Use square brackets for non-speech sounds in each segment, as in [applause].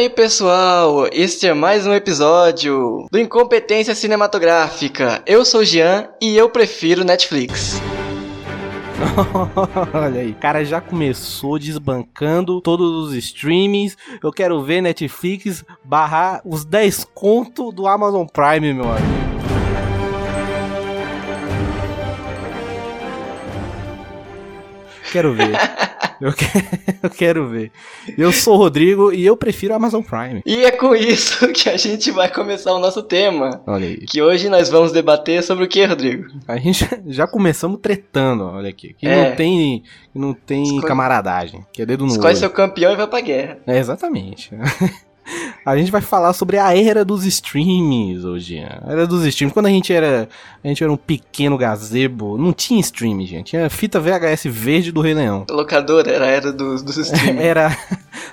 E aí, pessoal? Este é mais um episódio do Incompetência Cinematográfica. Eu sou o Jean e eu prefiro Netflix. [laughs] Olha aí, o cara já começou desbancando todos os streamings. Eu quero ver Netflix barrar os 10 conto do Amazon Prime, meu amigo. Quero ver. [laughs] Eu, que... [laughs] eu quero ver. Eu sou o Rodrigo e eu prefiro a Amazon Prime. E é com isso [laughs] que a gente vai começar o nosso tema. Olha aí. Que hoje nós vamos debater sobre o que, Rodrigo? A gente [laughs] já começamos tretando, olha aqui. Que É. não tem, não tem Escolhe- camaradagem. Que é dedo no Escolhe olho. seu campeão e vai pra guerra. É, exatamente. A gente vai falar sobre a era dos streams hoje. A era dos streams. Quando a gente era, a gente era um pequeno gazebo, não tinha stream, gente. Tinha fita VHS verde do Rei Leão. Locadora era a era dos, dos [laughs] streaming. Era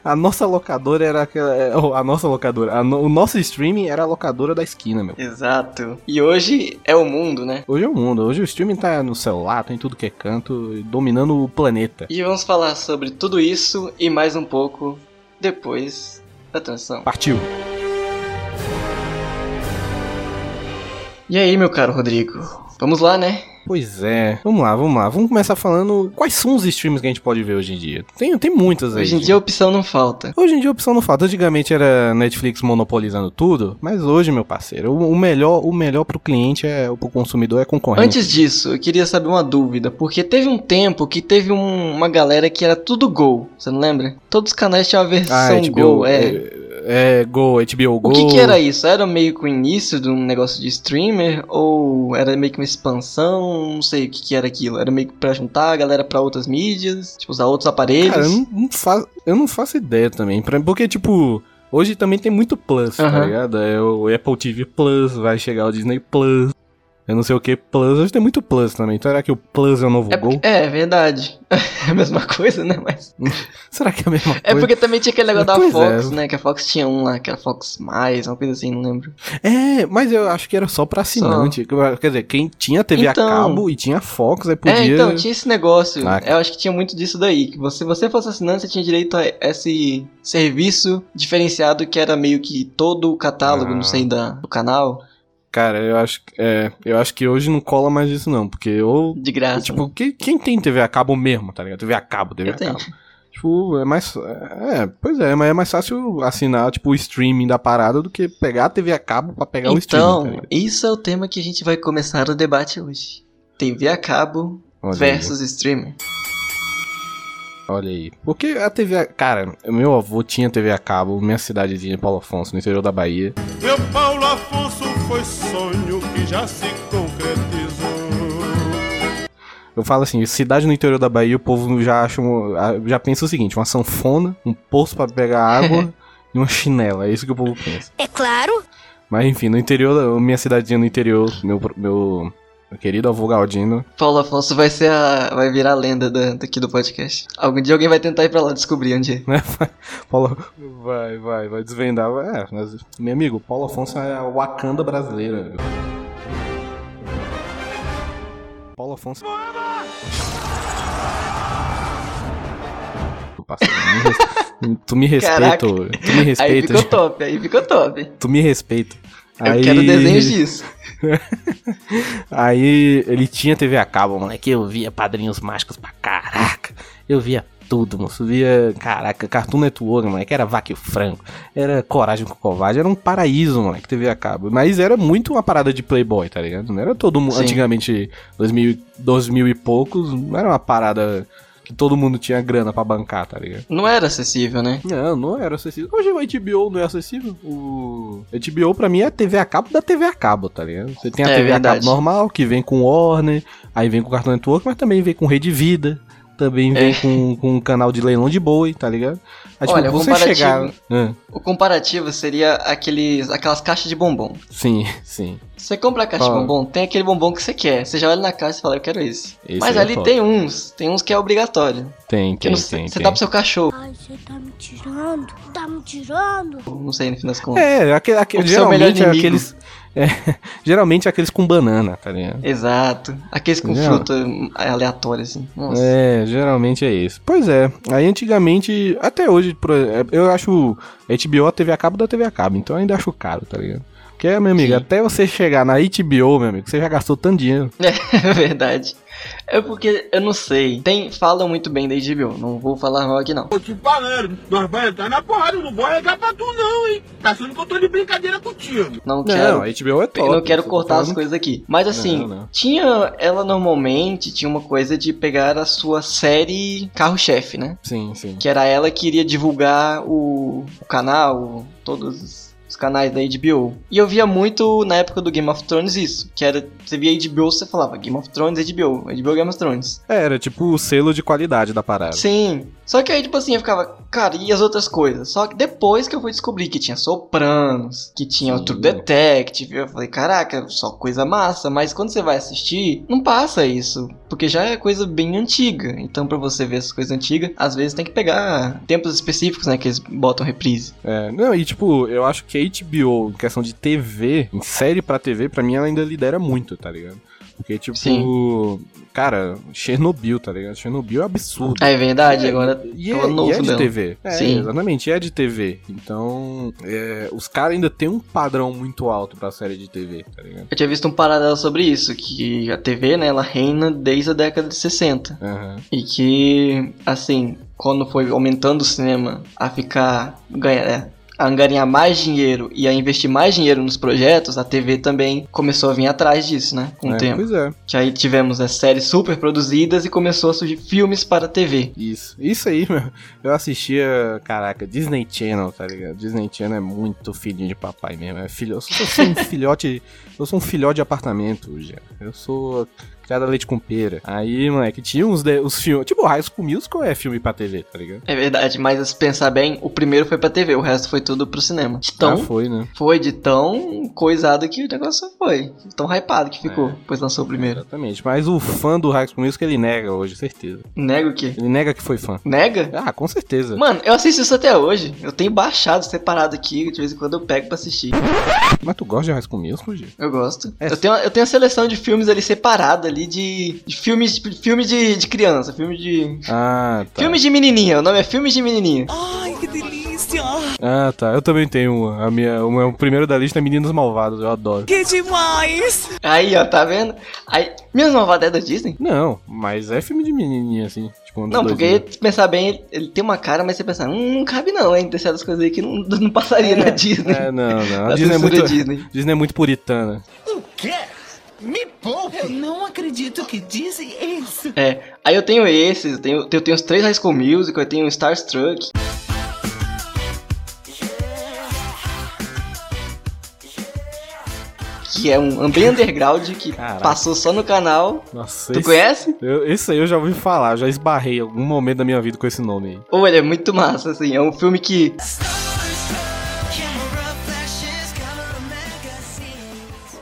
a nossa locadora era aquela, a nossa locadora, a no- o nosso streaming era a locadora da esquina, meu. Exato. E hoje é o mundo, né? Hoje é o mundo, hoje o streaming tá no celular, tá em tudo que é canto, dominando o planeta. E vamos falar sobre tudo isso e mais um pouco depois da transição. Partiu. E aí, meu caro Rodrigo? Vamos lá, né? Pois é, vamos lá, vamos lá. Vamos começar falando quais são os streams que a gente pode ver hoje em dia. Tem, tem muitas aí. Hoje em dia a opção não falta. Hoje em dia a opção não falta. Antigamente era Netflix monopolizando tudo, mas hoje, meu parceiro, o, o melhor, o melhor pro cliente é, pro consumidor é concorrente. Antes disso, eu queria saber uma dúvida, porque teve um tempo que teve um- uma galera que era tudo Go, você não lembra? Todos os canais tinham a versão ah, HBO, Go, é. É, Go, HBO Go. O que, que era isso? Era meio que o início de um negócio de streamer? Ou era meio que uma expansão? Não sei o que, que era aquilo. Era meio que pra juntar a galera pra outras mídias, tipo, usar outros aparelhos. Cara, eu não, não faço, eu não faço ideia também. pra- Porque, tipo, hoje também tem muito Plus, tá Aham. ligado? É o Apple TV Plus, vai chegar o Disney Plus. Eu não sei o que Plus, hoje tem muito Plus também. Então será que o Plus é o novo É, Gol? porque- é, verdade. [laughs] É a mesma coisa, né? Mas. [laughs] Será que é a mesma É coisa? porque também tinha aquele negócio da Pois Fox, é. né? Que a Fox tinha um lá, que era Fox Mais, uma coisa assim, não lembro. É, mas eu acho que era só pra assinante. Quer dizer, quem tinha TV Então. a cabo e tinha Fox, aí podia. É, então, tinha esse negócio. Ah. Eu acho que tinha muito disso daí. Que você, você fosse assinante, você tinha direito a esse serviço diferenciado que era meio que todo o catálogo, Ah. não sei, da, do canal, Cara, eu acho, que- é, eu acho que hoje não cola mais isso, não. Porque ou. de graça. Tipo, quem, quem tem TV a cabo mesmo, tá ligado? TV a cabo, TV Eu a tenho. cabo. Tipo, é mais. É, pois é, mas é mais fácil assinar, tipo, o streaming da parada do que pegar a TV a cabo pra pegar o streaming. tá Então, ligado? isso é o tema que a gente vai começar o debate hoje. TV a cabo Olha aí, versus streamer. Olha aí. Porque a TV. a- Cara, meu avô tinha TV a cabo, minha cidadezinha de Paulo Afonso, no interior da Bahia. Meu Paulo Afonso foi sonho que já se concretizou. Eu falo assim, cidade no interior da Bahia, o povo já acha. um- Já pensa o seguinte: uma sanfona, um poço pra pegar água [laughs] e uma chinela. É isso que o povo pensa. É claro. Mas enfim, no interior, minha cidadezinha no interior, meu, meu, meu querido avô Galdino. Paulo Afonso vai ser a. vai virar a lenda da- daqui do podcast. Algum dia alguém vai tentar ir pra lá descobrir onde é. [laughs] Paulo, vai, vai, vai desvendar. É, mas, meu amigo, Paulo Afonso é a Wakanda brasileira. Paulo Afonso. Me Tu me respeita, tu me Aí respeita, ficou top, aí ficou top. tu me respeita. Eu Aí- quero desenhos disso. [laughs] Aí ele tinha TV a cabo, moleque. Eu via Padrinhos Mágicos pra caraca. Eu via tudo, moço. Via, caraca, Cartoon Network, moleque. Era Vaca e o Franco. Era Coragem com o Covarde. Era um paraíso, moleque, TV a cabo. Mas era muito uma parada de Playboy, tá ligado? Não era todo mundo. Antigamente, 2000, 2000 e poucos, não era uma parada que todo mundo tinha grana pra bancar, tá ligado? Não era acessível, né? Não, não era acessível. Hoje o HBO não é acessível. O HBO pra mim é a TV a cabo da TV a cabo, tá ligado? Você tem a É TV a verdade. cabo normal, que vem com Warner, aí vem com Cartoon Network, mas também vem com Rede Vida, também vem É. com, com um canal de leilão de boi, tá ligado? Aí, Olha, o você comparativo- chegar... O comparativo seria aqueles, aquelas caixas de bombom. sim, sim. Você compra a caixa Fala. de bombom, tem aquele bombom que você quer. Você já olha na caixa e fala, eu quero esse. Esse Mas é ali top. tem uns, tem uns que é obrigatório. Tem, Que tem, não, tem. você tem. dá pro seu cachorro. Ai, você tá me tirando. Tá me tirando. Não sei, no fim das contas. É, aquele, aquele, pro seu melhor [laughs] geralmente é aqueles, Geralmente aqueles com banana, tá ligado? Exato. Aqueles com Não. fruta aleatória, assim. Nossa. É, geralmente é isso. Pois é, aí antigamente, até hoje, eu acho HBO a TV a cabo da TV a cabo, então eu ainda acho caro, tá ligado? Porque, meu amigo, Sim. até você chegar na HBO, meu amigo, você já gastou tanto dinheiro. [laughs] É verdade. É porque, eu não sei. Tem, falam muito bem da HBO. Não vou falar mal aqui, não. Tô te falando, nós vai entrar na porrada, não vou arregar pra tu não, hein? Tá achando que eu tô de brincadeira contigo. Não quero. Não, a HBO é top. Eu não quero cortar as falando- coisas aqui. Mas assim, Não, não. tinha. Ela normalmente tinha uma coisa de pegar a sua série carro-chefe, né? Sim, sim. Que era ela que iria divulgar o, o canal, todos os- os canais da HBO. E eu via muito na época do Game of Thrones isso. Que era. Você via HBO, você falava Game of Thrones, HBO. HBO Game of Thrones. É, era tipo o selo de qualidade da parada. Sim. Só que aí, tipo assim, eu ficava, cara, e as outras coisas? Só que depois que eu fui descobrir que tinha Sopranos, que tinha o Sim. True Detective, eu falei, caraca, só coisa massa. Mas quando você vai assistir, não passa isso. Porque já é coisa bem antiga. Então, pra você ver essas coisas antigas, às vezes tem que pegar tempos específicos, né? Que eles botam reprise. É, não, e tipo, eu acho que HBO, em questão de TV, em série pra TV, pra mim ela ainda lidera muito, tá ligado? Porque, tipo, Sim. cara, Chernobyl, tá ligado? Chernobyl é absurdo. É verdade, agora. E é é, o novo e é de. TV. É, Sim. exatamente, é de TV. Então, é, os caras ainda tem um padrão muito alto pra série de TV, tá ligado? Eu tinha visto um paralelo sobre isso, que a TV, né, ela reina desde a década de 60. Aham. E que, assim, quando foi aumentando o cinema a ficar. Ganha, é, a angariar mais dinheiro e a investir mais dinheiro nos projetos, a TV também começou a vir atrás disso, né? Com o É, tempo. Pois é, Que aí tivemos as séries super produzidas e começou a surgir filmes para a TV. isso. Isso aí, meu. Eu assistia, caraca, Disney Channel, tá ligado? Disney Channel é muito filhinho de papai mesmo. É filho, eu sou, eu sou um filhote. Eu sou um filhote de apartamento, já. Eu sou criado a leite com pera. Aí, moleque, tinha uns de- os filmes. Tipo, High School Musical é filme pra TV, tá ligado? É verdade, mas se pensar bem, o primeiro foi pra TV, o resto foi tudo pro cinema. De tão, Ah, foi, né? foi de tão coisado que o negócio foi. Tão hypado que ficou, É. pois lançou o primeiro. Exatamente. Mas o fã do High School Musical, ele nega hoje, certeza. Nega o quê? Ele nega que foi fã. Nega? Ah, com certeza. Mano, eu assisto isso até hoje. Eu tenho baixado, separado aqui, de vez em quando eu pego pra assistir. Mas tu gosta de High School Musical, Gil? Eu gosto. É. Eu, tenho, eu tenho a seleção de filmes ali separada ali de, de filmes de, filme de, de criança, filme de. Ah, tá. Filme de menininha, o nome é Filmes de Menininha. Ah, tá. Eu também tenho uma. A minha, o meu primeiro da lista é Meninos Malvados, eu adoro. Aí, ó, tá vendo? Aí, Minhas Malvadas é da Disney? Não, mas é filme de menininha, assim. Tipo, um Não, porque se pensar bem, ele, tem uma cara, mas você pensa, hum, não cabe não, hein? Tem certas coisas aí que não, [laughs] não passaria na Disney. É, não, não. A Disney é, muito, Disney. Disney é muito puritana. Me poupe! Eu não acredito que dizem isso. É, aí eu tenho esses, eu tenho, eu tenho os três High School Musical, eu tenho o Starstruck. Que é um, bem underground que Caraca. passou só no canal. Nossa, Tu esse, conhece? eu, esse aí eu já ouvi falar, já esbarrei em algum momento da minha vida com esse nome aí. Ou ele é muito massa, assim. É um filme que.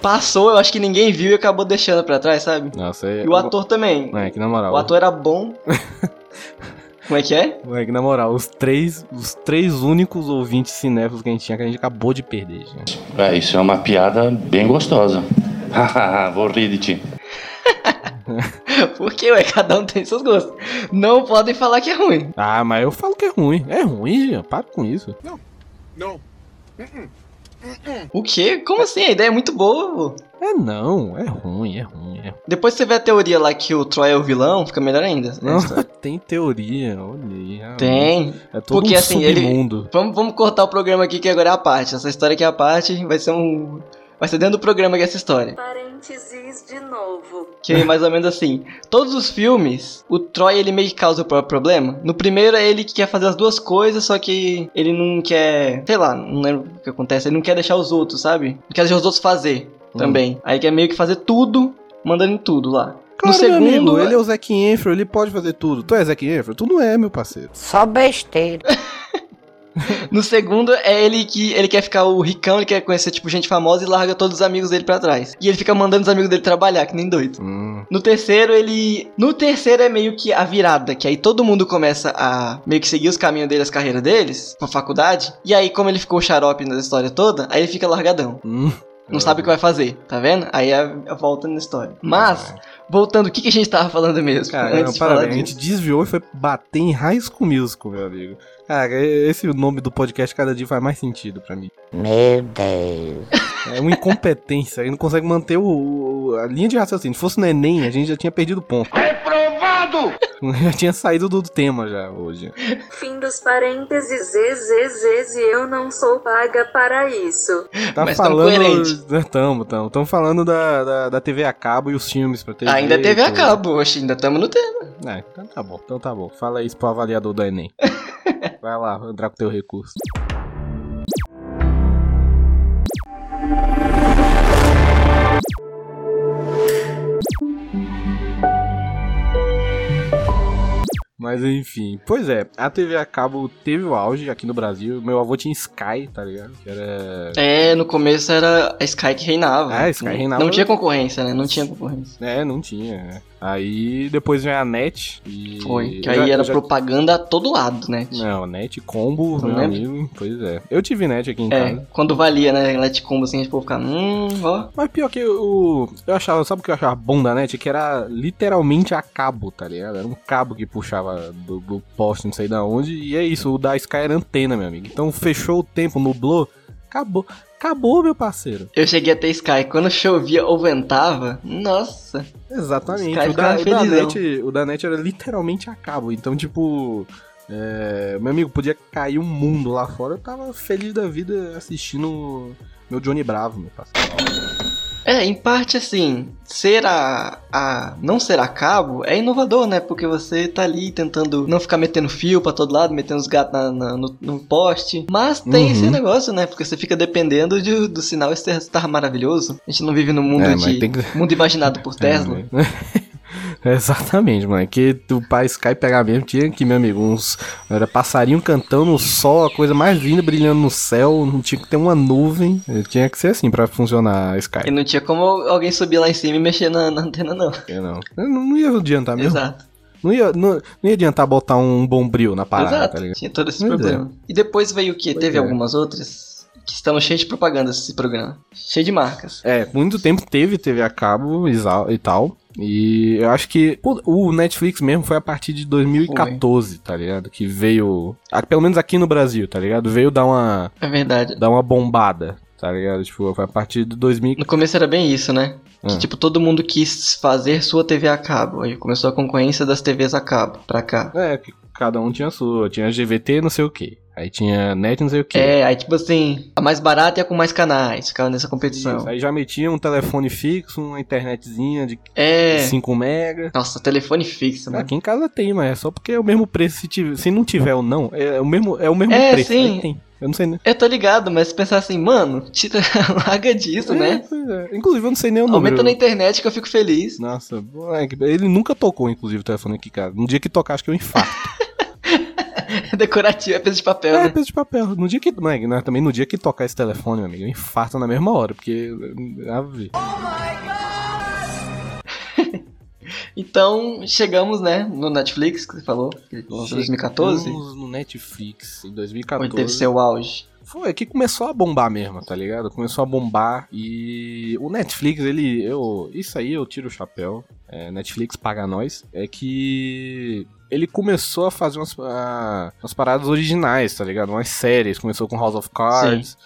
Passou, eu acho que ninguém viu e acabou deixando pra trás, sabe? Nossa, é. E o ator também. Moleque, na moral. O ator era bom. [laughs] Como é que é? Moleque, na moral, os três, os três únicos ouvintes cinéfilos que a gente tinha, que a gente acabou de perder, gente. É, isso é uma piada bem gostosa. Hahaha, [laughs] Vou rir de ti. [laughs] Porque, ué, cada um tem seus gostos. Não podem falar que é ruim. Ah, mas eu falo que é ruim. É ruim, Jean. Para com isso. Não. O quê? Como assim? A ideia é muito boa, pô. É não, é ruim, é ruim. É... Depois você vê a teoria lá que o Troy é o vilão, fica melhor ainda. né, Não, [laughs] tem teoria, olha aí. Tem. É todo Porque um assim, ele- submundo. Vamos, vamos cortar o programa aqui que agora é a parte. Essa história aqui é a parte, vai ser um. Vai ser dentro do programa que é essa história. Parênteses de novo. Que é mais ou menos assim. Todos os filmes, o Troy ele meio que causa o próprio problema. No primeiro é ele que quer fazer as duas coisas, só que ele não quer. Sei lá, não lembro o que acontece. Ele não quer deixar os outros, sabe? Não quer deixar os outros fazer também. Aí quer meio que fazer tudo, mandando em tudo lá. Claro, no segundo. amigo, ele é o Zac Efron, ele pode fazer tudo. Tu é Zac Efron? Tu não é, meu parceiro. Só besteira. [laughs] [laughs] No segundo é ele que ele quer ficar o ricão, ele quer conhecer tipo gente famosa e larga todos os amigos dele pra trás. E ele fica mandando os amigos dele trabalhar, que nem doido. Hum, No terceiro, ele. No terceiro é meio que a virada, que aí todo mundo começa a meio que seguir os caminhos dele, as carreiras deles, pra faculdade. E aí, como ele ficou xarope na história toda, aí ele fica largadão. hum. Não sabe o que vai fazer, tá vendo? Aí a, a volta na história. Mas, voltando, o que, que a gente tava falando mesmo? Cara, não, parabéns. A gente desviou e foi bater em High School Musical, meu amigo. Cara, esse nome do podcast cada dia faz mais sentido pra mim. Meu Deus. [laughs] É uma incompetência, ele não consegue manter o, o- a linha de raciocínio. Se fosse no Enem, a gente já tinha perdido ponto. Reprovado! [laughs] Já tinha saído do tema já hoje. Fim dos parênteses, zzzz, e eu não sou paga para isso. Tá Mas tamo falando. [laughs] Tamo, tamo. Tamo falando da, da, da TV a cabo e os filmes pra TV. Ainda e a cabo, oxe, ainda estamos no tema. É, então tá bom, então tá bom. Fala isso pro avaliador do Enem. Vai lá, entrar com teu recurso. Mas enfim, pois é, a TV a cabo teve o auge aqui no Brasil. Meu avô tinha Sky, tá ligado? Que era. É, no começo era a Sky que reinava. Ah, a Sky Não- reinava. Não tinha concorrência, né? Não tinha concorrência. É, não tinha. Aí depois veio a NET. E... Foi. Que aí já- era já- propaganda a todo lado, né? Não, net combo, meu lembra? amigo. Pois é. Eu tive net aqui em É, casa. quando valia, né? Net combo assim, a gente ficar, hum, ó. Mas pior que o. Eu achava, sabe o que eu achava bom da net? Que era literalmente a cabo, tá ligado? Era um cabo que puxava do, do poste, não sei da onde. E é isso, o da Sky era antena, meu amigo. Então fechou o tempo, nublou. Acabou. Acabou, meu parceiro. Eu cheguei até Sky. Quando chovia ou ventava, nossa. Exatamente. O da, o, da felizão. net, o da net era literalmente a cabo. Então, tipo. é, meu amigo, podia cair um mundo lá fora. Eu tava feliz da vida assistindo meu Johnny Bravo, meu parceiro. É, em parte assim, ser a, a. não ser a cabo é inovador, né? Porque você tá ali tentando não ficar metendo fio pra todo lado, metendo os gatos na- na- no, no poste. Mas tem Uhum. esse negócio, né? Porque você fica dependendo de- do sinal estar maravilhoso. A gente não vive num mundo É, de. que- mundo imaginado por [laughs] Tesla. É, mas- [laughs] [laughs] Exatamente, mano. Que o pai Sky pegar mesmo tinha que, meu amigo, uns. Era passarinho cantando no sol, a coisa mais linda brilhando no céu. Não tinha que ter uma nuvem. Tinha que ser assim pra funcionar a E Sky. não tinha como alguém subir lá em cima e mexer na, na antena, não. Eu não. Eu não ia adiantar mesmo. Exato. Não ia, não, não ia adiantar botar um bombril na parada, Exato. tá ligado? Tinha todo esse Pois problema. E depois veio o quê? Pois Teve é. algumas outras que estão cheias de propaganda esse programa. Cheio de marcas. É, muito tempo teve TV a cabo e tal. E eu acho que pô, o Netflix mesmo foi a partir de 2014, tá ligado? Que veio. ah, Pelo menos aqui no Brasil, tá ligado? Veio dar uma, É verdade. dar uma bombada, tá ligado? Tipo, foi a partir de 2000. No começo era bem isso, né? Ah. Que tipo, todo mundo quis fazer sua TV a cabo. Aí começou a concorrência das TVs a cabo pra cá. É, que cada um tinha a sua. Tinha GVT, não sei o que. Aí tinha net, não sei o que. É, aí tipo assim, a mais barata e a com mais canais. Ficava nessa competição. Aí já metia um telefone fixo, uma internetzinha de É. 5 mega. Nossa, telefone fixo, né? Aqui em casa tem, mas é só porque é o mesmo preço. Se, tiver, se não tiver ou não, é o mesmo, é o mesmo É, preço. sim. Aí tem. Eu não sei nem. Eu tô ligado, mas se pensar assim, mano, tira, [laughs] larga disso, É, né? é. Inclusive, eu não sei nem o número. Aumenta na internet que eu fico feliz. Nossa, ele nunca tocou, inclusive, o telefone aqui, cara. No dia que tocar, acho que eu infarto. [laughs] [laughs] Decorativo, é peso de papel, é, né? peso de papel. No dia que. Moleque, né, também no dia que tocar esse telefone, meu amigo, eu infarto na mesma hora, porque. Ah, vê. [laughs] Então, chegamos, né, no Netflix, que você falou, que lançou em 2014. Chegamos no Netflix, em Onde 2014. teve seu auge. Foi que começou a bombar mesmo, tá ligado? Começou a bombar e o Netflix, ele, eu, isso aí eu tiro o chapéu. É, Netflix paga nós. É que ele começou a fazer umas, umas paradas originais, tá ligado? Umas séries. Começou com House of Cards,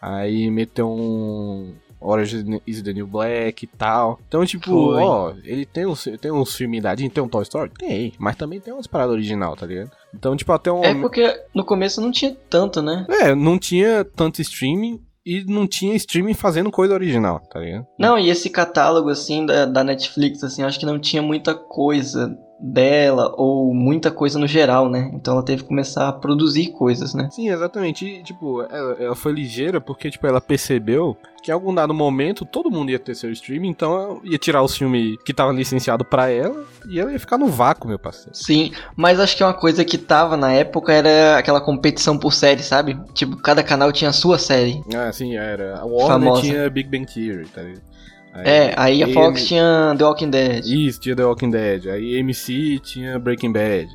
aí meteu um Orange is the New Black e tal. Então, tipo, Foi. ó, ele tem uns, tem uns filmes dadinho, tem um Toy Story? Tem, mas também tem umas paradas original, tá ligado? Então, tipo, até um. É porque no começo não tinha tanto, né? É, não tinha tanto streaming e não tinha streaming fazendo coisa original, tá ligado? Não, e esse catálogo, assim, da, da Netflix, assim, acho que não tinha muita coisa dela, ou muita coisa no geral, né? Então ela teve que começar a produzir coisas, né? Sim, exatamente. E, tipo, ela, ela foi ligeira porque, tipo, ela percebeu que em algum dado momento todo mundo ia ter seu streaming, então ela ia tirar os filmes que tava licenciado pra ela e ela ia ficar no vácuo, meu parceiro. Sim, mas acho que uma coisa que tava na época era aquela competição por série, sabe? Tipo, cada canal tinha a sua série. Ah, sim, era. A Warner Famosa. tinha Big Bang Theory, tá ligado? Aí- É, aí a Fox tinha The Walking Dead. Isso, tinha The Walking Dead. Aí AMC tinha Breaking Bad.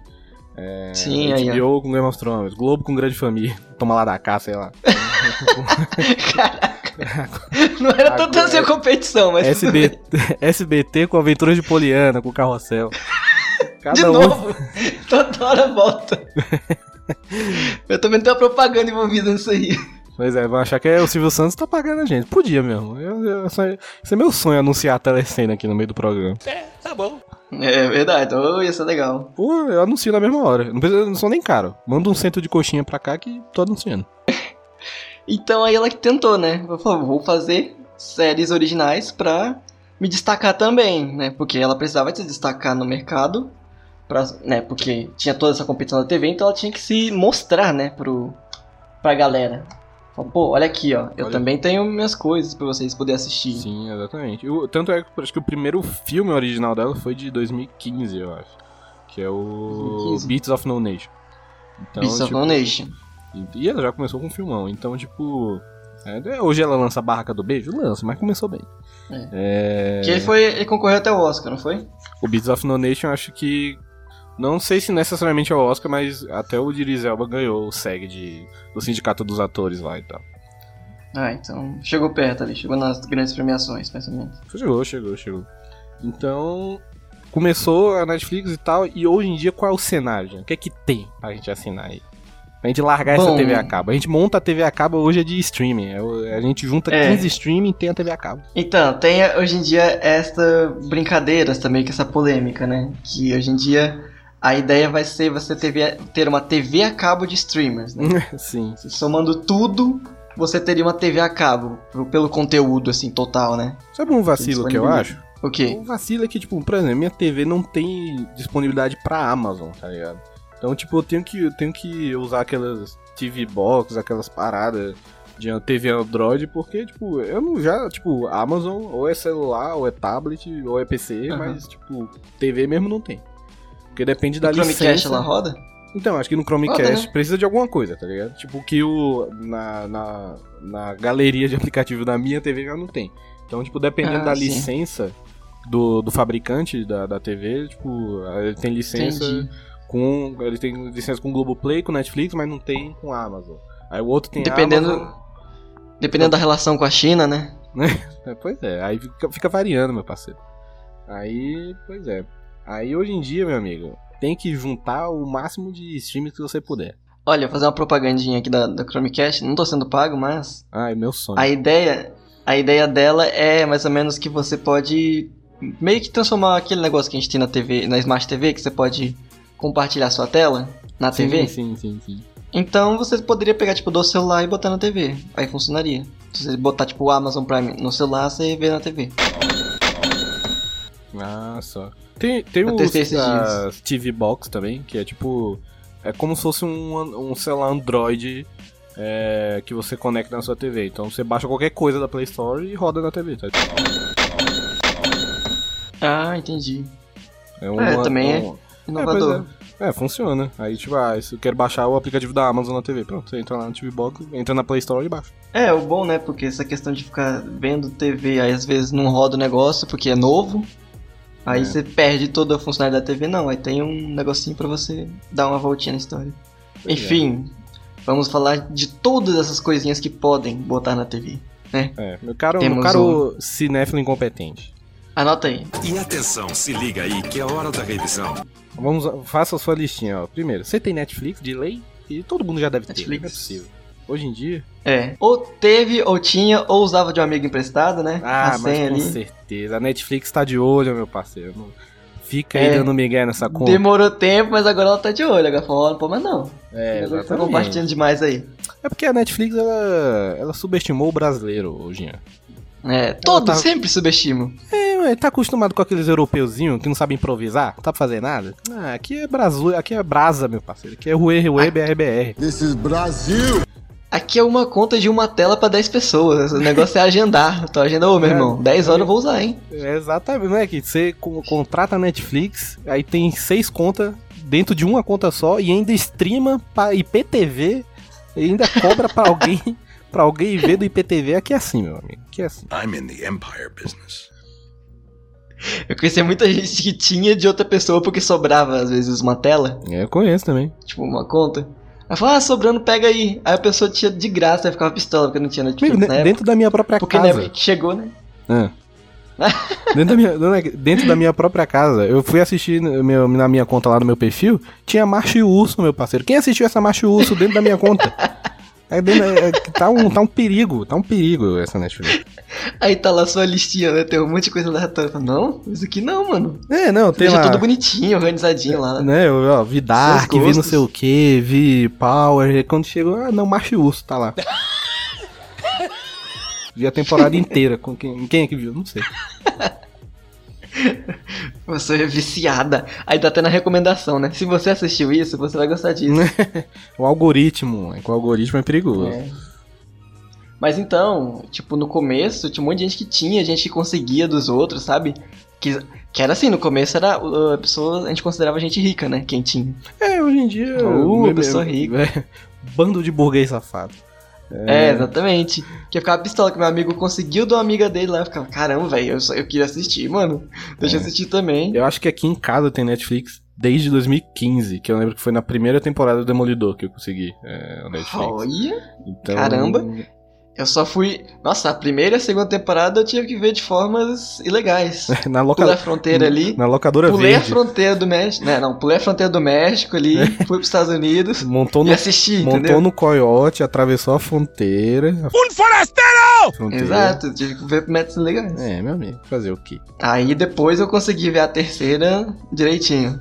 É, Sim, aí. HBO com Game of Thrones. Globo com Grande Família. [laughs] Toma lá da cá, sei lá. Caraca. Não era tanto Agora- assim a competição, mas. SB, SBT [laughs] com Aventuras de Poliana, com Carrossel. [laughs] Cada De um- novo, toda hora volta. Eu também tenho uma propaganda envolvida nisso aí. Pois é, vão achar que é o Silvio Santos tá pagando a gente. Podia mesmo. Eu, eu, só- esse é meu sonho, anunciar a telecena aqui no meio do programa. É verdade, então ia ser legal. Pô, eu anuncio na mesma hora. Não, precisa, não sou nem caro. Manda um centro de coxinha pra cá que tô anunciando. [laughs] Então aí ela que tentou, né? Falou, vou fazer séries originais pra me destacar também, né? Porque ela precisava se destacar no mercado, pra, né? Porque tinha toda essa competição da TV, então ela tinha que se mostrar, né? Pro, pra galera. Falou, Pô, olha aqui, ó. Eu Olha. também tenho minhas coisas pra vocês poderem assistir. Sim, exatamente. O- tanto é que acho que o primeiro filme original dela foi de 2015, eu acho. Que é o 2015. Beats of No Nation. Então, Beasts of tipo, No Nation. E, ela já começou com um filmão. Então, tipo. é, hoje ela lança a Barraca do Beijo? Lança, mas começou bem. É. Que ele foi. Ele concorreu até o Oscar, não foi? O Beats of No Nation, acho que. Não sei se necessariamente é o Oscar, mas até o Idris Elba ganhou o SEG de, do Sindicato dos Atores lá e tal. Ah, então. Chegou perto ali, chegou nas grandes premiações, mais ou menos. Chegou, chegou, chegou. Então, começou a Netflix e tal, e hoje em dia qual é o cenário, gente? O que é que tem pra gente assinar aí? Pra gente largar essa Bom. TV a cabo. A gente monta a TV a cabo hoje é de streaming. é A gente junta É. 15 streaming e tem a TV a cabo. Então, tem hoje em dia esta brincadeira também, que essa polêmica, né? Que hoje em dia a ideia vai ser você TV ter uma TV a cabo de streamers, né? [laughs] Sim. Somando tudo, você teria uma TV a cabo, pelo conteúdo, assim, total, né? Sabe um vacilo que eu acho? O quê? O vacilo é que, tipo, por exemplo, minha TV não tem disponibilidade pra Amazon, tá ligado? Então, tipo, eu tenho que, eu tenho que usar aquelas TV Box, aquelas paradas de TV Android, porque, tipo, eu não já, tipo, Amazon ou é celular, ou é tablet, ou é PC, Aham. mas, tipo, TV mesmo não tem. Porque depende da O Chromecast licença. ela roda? Então, acho que no Chromecast Roda, né? precisa de alguma coisa, tá ligado? Tipo, que o. Na, na, na galeria de aplicativo da minha TV já não tem. Então, tipo, dependendo Ah, da sim. licença do, do fabricante da, da TV, tipo, ele tem licença Entendi. com. Ele tem licença com Globoplay, com Netflix, mas não tem com Amazon. Aí o outro tem Dependendo- Amazon. Dependendo da relação com a China, né? [laughs] É, pois é, aí fica, fica variando, meu parceiro. Aí, pois é. Aí hoje em dia, meu amigo, tem que juntar o máximo de streams que você puder. Olha, vou fazer uma propagandinha aqui da, da Chromecast, não tô sendo pago, mas Ai, meu sonho. A ideia, a ideia dela é mais ou menos que você pode meio que transformar aquele negócio que a gente tem na TV, na Smart TV, que você pode compartilhar sua tela na sim, TV. Sim, sim, sim. Então você poderia pegar tipo do celular e botar na TV. Aí funcionaria. Se você botar tipo o Amazon Prime no celular, você vê na TV. Ah, só. Tem, tem Eu as TV Box também, que é tipo. É como se fosse um, um celular Android é, que você conecta na sua TV. Então você baixa qualquer coisa da Play Store e roda na TV, tá? Ah, entendi. É, um, É, também é um- Inovador. É, é. É, funciona. Aí, tipo, ah, se eu quero baixar o aplicativo da Amazon na TV. Pronto, você entra lá no TV Box, entra na Play Store e baixa. É, o bom, né? Porque essa questão de ficar vendo TV, aí às vezes não roda o negócio porque é novo. Aí É. você perde toda a funcionalidade da TV, não. Aí tem um negocinho pra você dar uma voltinha na história. é. Enfim, vamos falar de todas essas coisinhas que podem botar na TV. É, meu caro, Temos meu caro cinéfilo incompetente. Anota aí. E atenção, se liga aí que é hora da revisão. Vamos, faça a sua listinha, ó. Primeiro, você tem Netflix de lei? E todo mundo já deve ter, Netflix. não é possível. Hoje em dia. É. Ou teve, ou tinha, ou usava de um amigo emprestado, né? Ah, a mas senha com ali. certeza. A Netflix tá de olho, meu parceiro. Não Fica aí É. dando migué nessa conta. Demorou tempo, mas agora ela tá de olho. Agora falou, pô, mas não. É, Agora tá exatamente. compartilhando demais aí. É porque a Netflix, ela, ela subestimou o brasileiro hoje. né? É, todos tá- sempre subestimam. É, ué, tá acostumado com aqueles europeuzinhos que não sabem improvisar, não sabe fazer nada? Ah, aqui é Brasil, aqui é brasa, meu parceiro. Aqui é Rue, Rue, BR, BR. This is Brasil! Aqui é uma conta de uma tela pra 10 pessoas. O negócio é agendar. Então agenda, ô meu É. irmão, 10 horas eu vou usar, hein? É exatamente, não é que você co- contrata a Netflix, aí tem seis contas dentro de uma conta só e ainda streama pra IPTV e ainda cobra pra alguém [laughs] para alguém ver do IPTV. Aqui é assim, meu amigo. Aqui é assim. I'm in the empire business. Eu conheci muita gente que tinha de outra pessoa porque sobrava às vezes uma tela, É, eu conheço também. tipo uma conta. Aí falou, ah, sobrando, pega aí. Aí a pessoa tinha de graça, aí ficava pistola porque não tinha Netflix Amigo, na de- época. dentro da minha própria Porque casa. época que chegou, né? Ah. [laughs] dentro, da minha, é dentro da minha própria casa, eu fui assistir meu- na minha conta lá no meu perfil, tinha Macho e Urso, meu parceiro. Quem assistiu essa Macho e Urso dentro da minha conta? [laughs] É é- é- tá, um, tá um perigo, tá um perigo essa Netflix. Aí tá lá sua listinha, né? Tem um monte de coisa aleatória. Eu falo, Não, isso aqui não, mano. É, não, tem Deixa lá... tudo bonitinho, organizadinho lá. Né, eu ó, vi Dark, vi não sei o que, vi Power, quando chegou, ah, não, Macho e Urso, tá lá. [laughs] vi a temporada inteira, com quem, quem é que viu? Não sei. [laughs] [laughs] Você é viciada. Aí tá tendo a recomendação, né? Se você assistiu isso, você vai gostar disso. [laughs] O algoritmo, é que o algoritmo é perigoso. É. Mas então, tipo, no começo tinha um monte de gente que tinha, gente que conseguia dos outros, sabe? Que, que era assim, no começo era uh, a pessoa, a gente considerava gente rica, né? Quem tinha. É, hoje em dia. Uh, pessoa rica. é, bando de burguês safado. É, exatamente. Que eu ficava pistola que meu amigo conseguiu de uma amiga dele lá. Eu ficava, caramba, velho, eu, só- eu queria assistir, mano. Deixa eu É. assistir também. Eu acho que aqui em casa tem Netflix desde 2015, que eu lembro que foi na primeira temporada do Demolidor que eu consegui é, o Netflix. Olha, Então, caramba. Eu só fui. Nossa, a primeira e a segunda temporada eu tive que ver de formas ilegais. [laughs] Na, Pulei a loca... fronteira ali. na locadora Pulei a verde. fronteira do México. Né, não, pulei a fronteira do México ali, [laughs] fui pros Estados Unidos Montou e no, assisti, montou entendeu? no coiote, atravessou a fronteira. Um forasteiro! A fronteira. Exato, tive que ver métodos legais. É, meu amigo, fazer o quê? Aí depois eu consegui ver a terceira direitinho.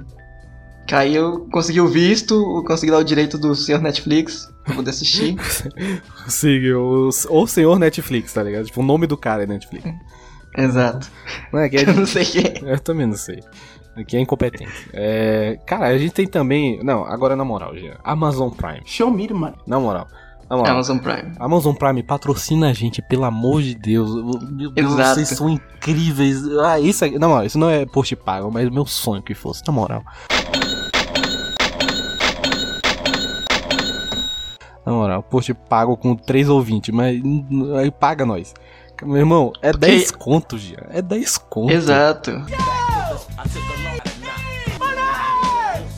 Que aí eu consegui o visto, eu consegui dar o direito do senhor Netflix pra poder assistir. [laughs] Siga o, o senhor Netflix, tá ligado? Tipo, o nome do cara é Netflix. Exato. Não é que [laughs] é Eu não sei quem. é. Eu também não sei. Aqui é incompetente. É, cara, a gente tem também. Não, agora na moral, já. Amazon Prime. Show me the money. Na moral. Na moral. Amazon Prime. Amazon Prime patrocina a gente, pelo amor de Deus. Meu Deus, Exato. vocês são incríveis. Ah, isso aqui. Na moral, isso não é post pago, mas meu sonho que fosse, na moral. Na moral, post pago com 3 ou 20, mas aí paga nós. Meu irmão, é Porque- 10 conto, já. É 10 conto. Exato.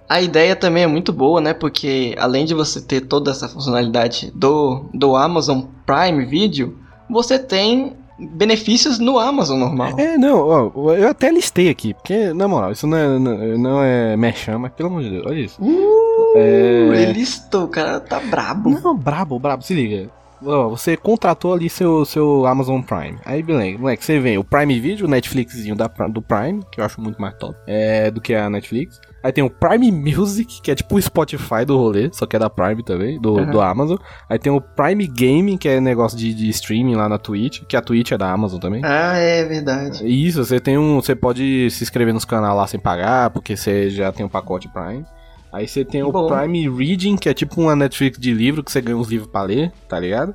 A ideia também é muito boa, né? Porque além de você ter toda essa funcionalidade do, do Amazon Prime Video, você tem benefícios no Amazon normal. É, não, ó, eu até listei aqui, porque, na moral, isso não é, não, não é merchan, mas pelo amor de Deus, olha isso. Uh, É. Ele estou, o cara tá brabo. Não, brabo, brabo, se liga. Ó, você contratou ali seu, seu Amazon Prime. Aí, beleza, moleque, você vem o Prime Video, o Netflixzinho da, do Prime, que eu acho muito mais top é, do que a Netflix. Aí tem o Prime Music, que é tipo o Spotify do rolê, só que é da Prime também, do, Uhum. do Amazon. Aí tem o Prime Gaming, que é negócio de, de streaming lá na Twitch, que a Twitch é da Amazon também. Ah, é verdade. Isso, você tem um. Você pode se inscrever nos canais lá sem pagar, porque você já tem o pacote Prime. Aí você tem o Bom. Prime Reading, que é tipo uma Netflix de livro que você ganha uns livros pra ler, tá ligado?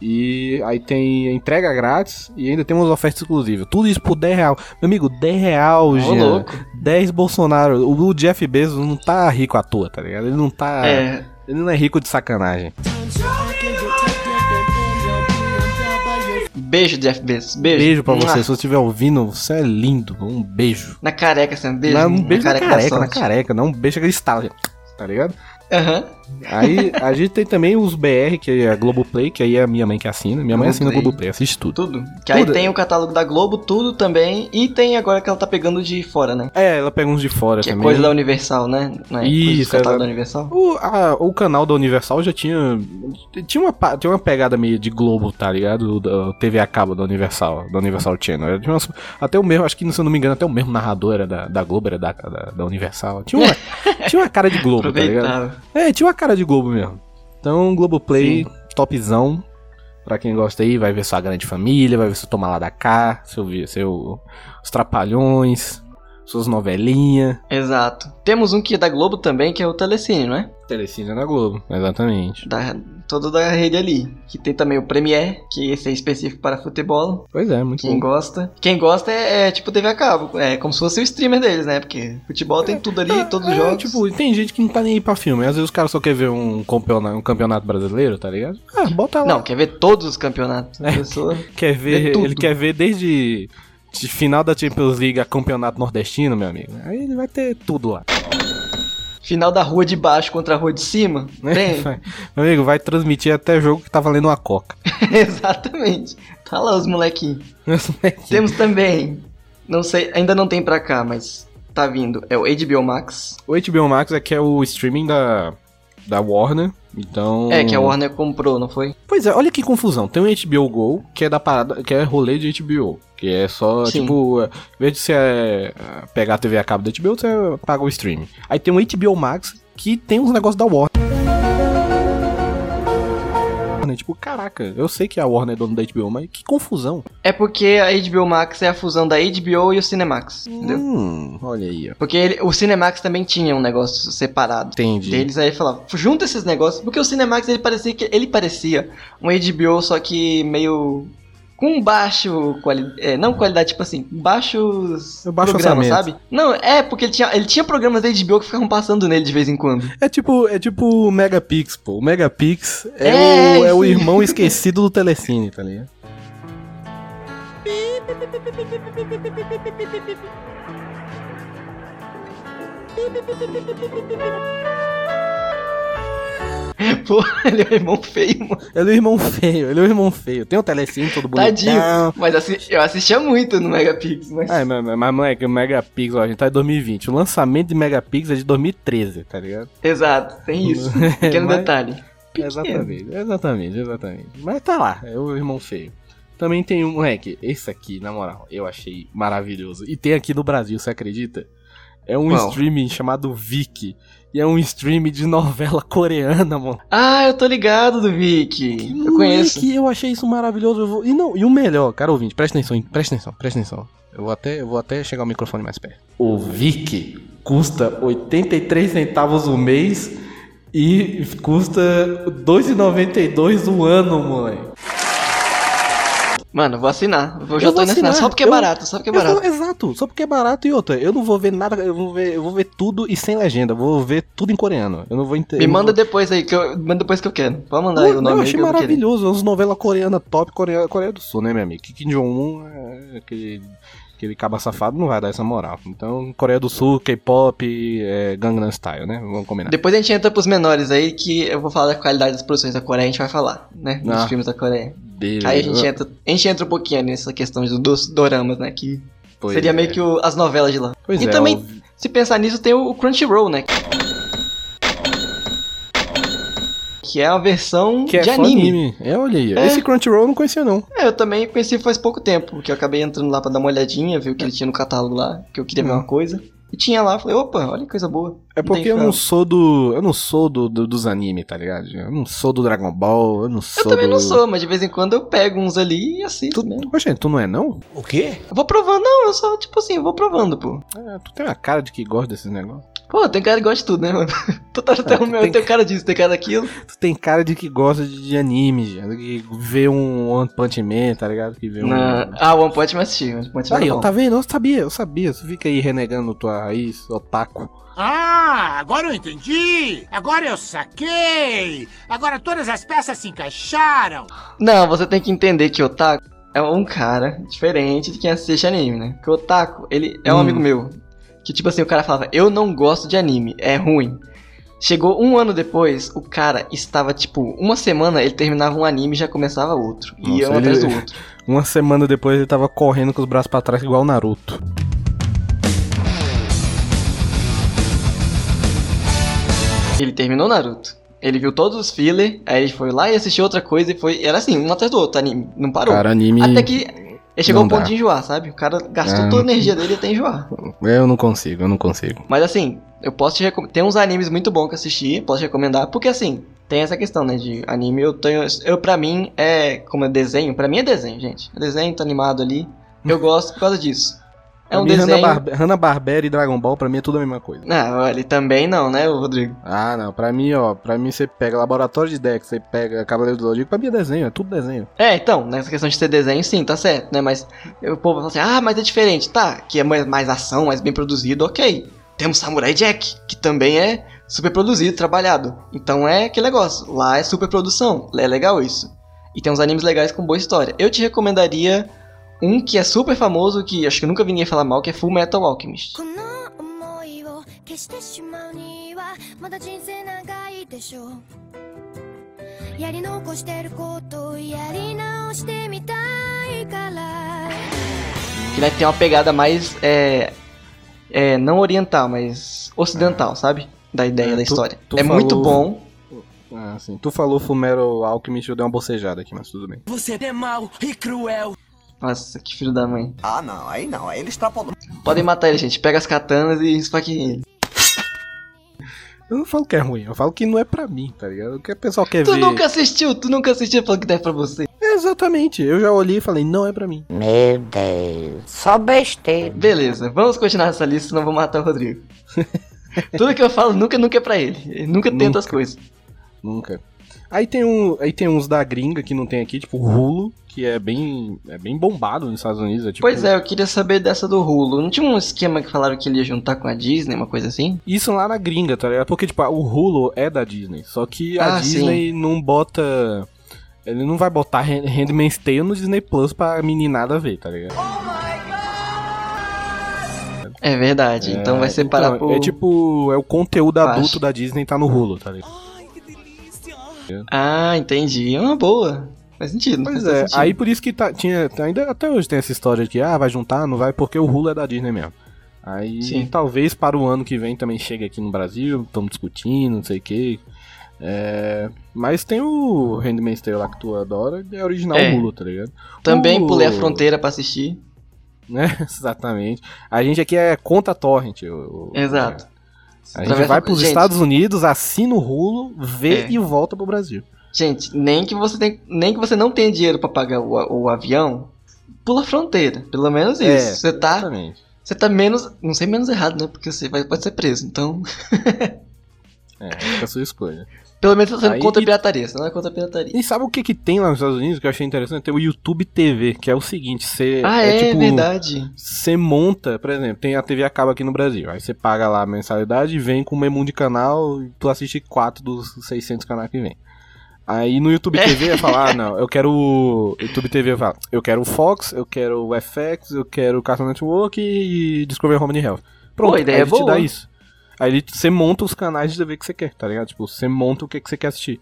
E aí tem entrega grátis e ainda tem umas ofertas exclusivas. Tudo isso por 10 real. Meu amigo, 10 real, Ô, Jean. louco. 10 Bolsonaro. O, o Jeff Bezos não tá rico à toa, tá ligado? Ele não tá. É, Ele não é rico de sacanagem. beijo, Jeff Bezos. Beijo. Beijo pra você. Se você estiver ouvindo, você é lindo. Um beijo. Na careca, assim, um beijo. Não, um beijo na da careca, na careca, não um beijo que estala, tá ligado? Aham. Aí a gente tem também os BR, que é a Globoplay, que aí é a minha mãe que assina. Minha mãe assina a Globoplay. Assiste tudo. Tudo. Que aí Tudo. tem o catálogo da Globo, tudo também. E tem agora que ela tá pegando de fora, né? É, ela pega uns de fora Que é também. coisa da Universal, né? É? Coisa Isso, catálogo ela- da Universal. O, a- o canal da Universal já tinha. Tinha uma, tinha uma pegada meio de Globo, tá ligado? Da TV a cabo da Universal, da Universal Channel. De umas- até o mesmo, acho que se eu não me engano, até o mesmo narrador era da, da Globo, era da, da, da Universal. Tinha uma, [laughs] tinha uma cara de Globo, tá ligado? É, tinha uma cara de Globo mesmo. Então, Globoplay, topzão. Pra quem gosta aí, vai ver sua grande família, vai ver seu Tomar Lá da Cá, seu, seu, os Trapalhões, suas novelinhas. Exato. Temos um que é da Globo também, que é o Telecine, não é? Telecine na Globo, exatamente. Da, todo da rede ali. Que tem também o Premiere, que esse é específico para futebol. Pois é, muito Quem bom. gosta. Quem gosta é, é tipo TV a cabo. É como se fosse o streamer deles, né? Porque futebol tem tudo ali, todos os É, jogos. tipo, tem gente que não tá nem aí pra filme. Às vezes os caras só querem ver um campeonato, um campeonato brasileiro, tá ligado? Ah, bota lá. Não, quer ver todos os campeonatos. A É. pessoa. quer ver, tudo. ele quer ver desde de final da Champions League a campeonato nordestino, meu amigo. Aí ele vai ter tudo lá. Final da rua de baixo contra a rua de cima? [laughs] Tem. Meu amigo, vai transmitir até jogo que tá valendo uma coca. [laughs] Exatamente. Tá lá [laughs] os molequinhos. Temos também, não sei, ainda não tem pra cá, mas tá vindo. É o HBO Max. O HBO Max é que é o streaming da, da Warner. Então. É, que a Warner comprou, não foi? Pois é, olha que confusão. Tem o HBO Go, que é da parada, que é rolê de HBO. Que é só, Sim. tipo, em vez de você é, pegar a TV a cabo da HBO, você paga o streaming. Aí tem o HBO Max, que tem uns negócios da Warner. Tipo, caraca, eu sei que a Warner é dono da HBO, mas que confusão. É porque a HBO Max é a fusão da HBO e o Cinemax, entendeu? Hum, olha aí, ó. Porque ele- o Cinemax também tinha um negócio separado. Entendi. Deles aí falava, junta esses negócios, porque o Cinemax ele parecia que ele parecia um HBO só que meio com baixo qualidade, é, não qualidade tipo assim, baixos Baixo programas, orçamento. sabe? Não, é porque ele tinha, ele tinha programas da HBO que ficavam passando nele de vez em quando. É tipo, é tipo o Megapix, pô. O Megapix é, É, o, é o irmão esquecido do Telecine, tá ligado? [laughs] [laughs] Pô, ele é um irmão feio, mano. Ele é o irmão feio, ele é o irmão feio. Tem o Telecine todo bonitão. Tadinho. Mas assi- eu assistia muito no Megapix, mas É, mas, mas, moleque, o Megapix, ó, a gente tá em 2020. O lançamento de Megapix é de 2013, tá ligado? Exato, tem isso. [laughs] Pequeno Mas- detalhe. Pequeno. Exatamente, exatamente, exatamente. Mas tá lá, é o irmão feio. Também tem um, moleque, esse aqui, na moral, eu achei maravilhoso. E tem aqui no Brasil, você acredita? É um Qual? streaming chamado Viki. E é um streaming de novela coreana, mano. Ah, eu tô ligado do Vic. Eu conheço. Moleque, eu achei isso maravilhoso. eu vou- E, não, e o melhor, cara ouvinte, presta atenção, presta atenção, presta atenção. Eu vou até, eu vou até chegar o microfone mais perto. O Viki custa 83 centavos o mês e custa 2,92 o ano, moleque. Mano, eu vou assinar. Eu já Eu tô vou indo assinar. Só porque é Eu- barato, só porque é Eu barato. vou- exato, só porque é barato e outra. Eu não vou ver nada, eu vou ver, eu vou ver tudo e sem legenda. Eu vou ver tudo em coreano. Eu não vou entender. Me manda depois aí, que eu manda depois que eu quero. Pode mandar aí o nome eu achei eu vou maravilhoso. As novelas coreanas top, Coreia, Coreia do Sul, né, meu amigo? Kim Jong-un é aquele, aquele caba safado não vai dar essa moral. Então, Coreia do Sul, K-pop, é, Gangnam Style, né? Vamos combinar. Depois a gente entra pros menores aí, que eu vou falar da qualidade das produções da Coreia, a gente vai falar, né? Dos Ah. filmes da Coreia. Beleza. Aí a gente entra, a gente entra um pouquinho nessa questão dos- doramas, né? Que Pois seria é. meio que o- as novelas de lá. Pois e é, também, o- se pensar nisso, tem o Crunchyroll, né? Que é a versão Que é de anime. anime. É, olha aí. É. Esse Crunchyroll eu não conhecia, não. É, eu também conheci faz pouco tempo, que eu acabei entrando lá pra dar uma olhadinha, ver o que ele tinha no catálogo lá, que eu queria ver uma coisa. E tinha lá, falei, opa, olha que coisa boa. Hum. É porque eu não sou do. Eu não sou do, do- dos animes, tá ligado? Eu não sou do Dragon Ball, eu não sou Eu também do... não sou, mas de vez em quando eu pego uns ali e assisto Tu, mesmo. Poxa, tu não é não? O quê? Eu vou provando, não, eu só, tipo assim, eu vou provando, pô. É, tu tem uma cara de que gosta desses negócios. Pô, tem cara que gosta de tudo, né, mano? [laughs] Total, tem, tu meu, tem- tem cara disso, tem cara daquilo. Tu tem cara de que gosta de, de anime, que vê um One Punch Man, tá ligado? Que vê um... Na... Ah, One Punch Man assisti, One Punch Man Aí, é ó, tá vendo? Eu sabia, eu sabia. Você fica aí renegando tua raiz, otaku. Ah, agora eu entendi! Agora eu saquei! Agora todas as peças se encaixaram! Não, você tem que entender que Otaku é um cara diferente de quem assiste anime, né? Porque o Otaku, ele é um Hum. amigo meu. Que tipo assim, o cara falava, eu não gosto de anime, é ruim. Chegou um ano depois, o cara estava tipo, uma semana ele terminava um anime e já começava outro. e Nossa, um ele- atrás do outro. [laughs] Uma semana depois ele tava correndo com os braços pra trás igual o Naruto. Ele terminou Naruto. Ele viu todos os filler, aí ele foi lá e assistiu outra coisa e foi. Era assim, um atrás do outro anime. Não parou. Cara, anime... Até que ele chegou Não ao ponto de enjoar, sabe? O cara gastou Ah, toda a energia dele até enjoar. Eu não consigo, eu não consigo. Mas assim, eu posso te recomendar. Tem uns animes muito bons que eu assisti, posso te recomendar, porque assim, tem essa questão, né, de anime, eu tenho. Eu, pra mim, é. Como é desenho, pra mim é desenho, gente. É desenho, tá animado ali. Eu [laughs] gosto por causa disso. É um mim, desenho. Hanna-Barbe- Hanna-Barbera e Dragon Ball, pra mim é tudo a mesma coisa. Não, ele também não, né, Rodrigo? Ah, não, pra mim, ó, pra mim você pega Laboratório de Dex, você pega Cavaleiro do Zodíaco, pra mim é desenho, é tudo desenho. É, então, nessa questão de ser desenho, sim, tá certo, né? Mas o povo fala assim, ah, mas é diferente, tá? Que é mais, mais ação, mais bem produzido, ok. Temos Samurai Jack, que também é super produzido, trabalhado. Então é aquele negócio, lá é super produção, é legal isso. E tem uns animes legais com boa história. Eu te recomendaria um que é super famoso, que acho que nunca vi ninguém falar mal, que é Full Metal Alchemist. Que vai ter uma pegada mais. É, é, não oriental, mas ocidental, sabe? Da ideia, é, da história. Tu, tu é falou... muito bom. Ah, sim. Tu falou Fumero Alchemist, eu dei uma bocejada aqui, mas tudo bem. Você é mau e cruel. Nossa, que filho da mãe. Ah, não, aí não, aí ele extrapolou. Podem matar ele, gente. Pega as katanas e esfaqueiem ele. Eu não falo que é ruim, eu falo que não é pra mim, tá ligado? O que o pessoal quer Tu ver. nunca assistiu, tu nunca assistiu falando que deve pra você. Exatamente, eu já olhei e falei, não é pra mim. Meu Deus. Só besteira. Beleza, vamos continuar essa lista, senão eu vou matar o Rodrigo. [laughs] Tudo que eu falo nunca, nunca é pra ele. Ele nunca tenta as coisas. Nunca. Aí tem, um, aí tem uns da gringa que não tem aqui, tipo o Hulu, que é bem, é bem bombado nos Estados Unidos. É tipo, Pois é, eu queria saber dessa do Hulu. Não tinha um esquema que falaram que ele ia juntar com a Disney, uma coisa assim? Isso lá na gringa, tá ligado? Porque, tipo, o Hulu é da Disney. Só que a Ah, Disney não bota. Ele não vai botar Hand- Handmaid's Tale no Disney Plus pra meninada ver, tá ligado? É verdade, então vai separar então, por... É tipo, é o conteúdo adulto da Disney tá no Hulu, tá ligado? Ah, entendi. É uma boa. Faz sentido. Pois é, sentido. aí por isso que tá, tinha, ainda até hoje tem essa história de que, ah, vai juntar, não vai, porque o Hulu é da Disney mesmo. Aí Sim. talvez para o ano que vem também chegue aqui no Brasil, estamos discutindo, não sei o que. mas tem o Handmaid's Tale lá que tu adora, é original É. Hulu, tá ligado? Também O- pulei a fronteira pra assistir. [laughs] Né? Exatamente. A gente aqui é conta torrent. o- Exato. A gente vai pros Gente, Estados Unidos, assina o Hulu, vê É. e volta pro Brasil. Gente, nem que você tem, nem que você não tenha dinheiro pra pagar o, o avião, pula a fronteira. Pelo menos É, isso. Você tá, Exatamente. você tá menos, não sei menos errado, né? Porque você vai, pode ser preso. Então, É, fica a sua escolha. [laughs] pelo menos você tá Aí- sendo contra a pirataria. Você não é contra a pirataria. E sabe o que que tem lá nos Estados Unidos que eu achei interessante? Tem o YouTube TV, que é o seguinte, você Ah, é, tipo, verdade. Você monta, por exemplo, tem a TV a cabo aqui no Brasil. Aí você paga lá a mensalidade e vem com um menu de canal e tu assiste quatro dos 600 canais que vem. Aí no YouTube TV vai falar, ah, não, eu quero o YouTube TV vai falar, eu quero o Fox, eu quero o FX, eu quero o Cartoon Network e Discovery Home and Health. Pronto, Pô, a ideia aí é ele te dá boa. isso. Aí você monta os canais de TV que você quer, tá ligado? Tipo, você monta o que, que você quer assistir.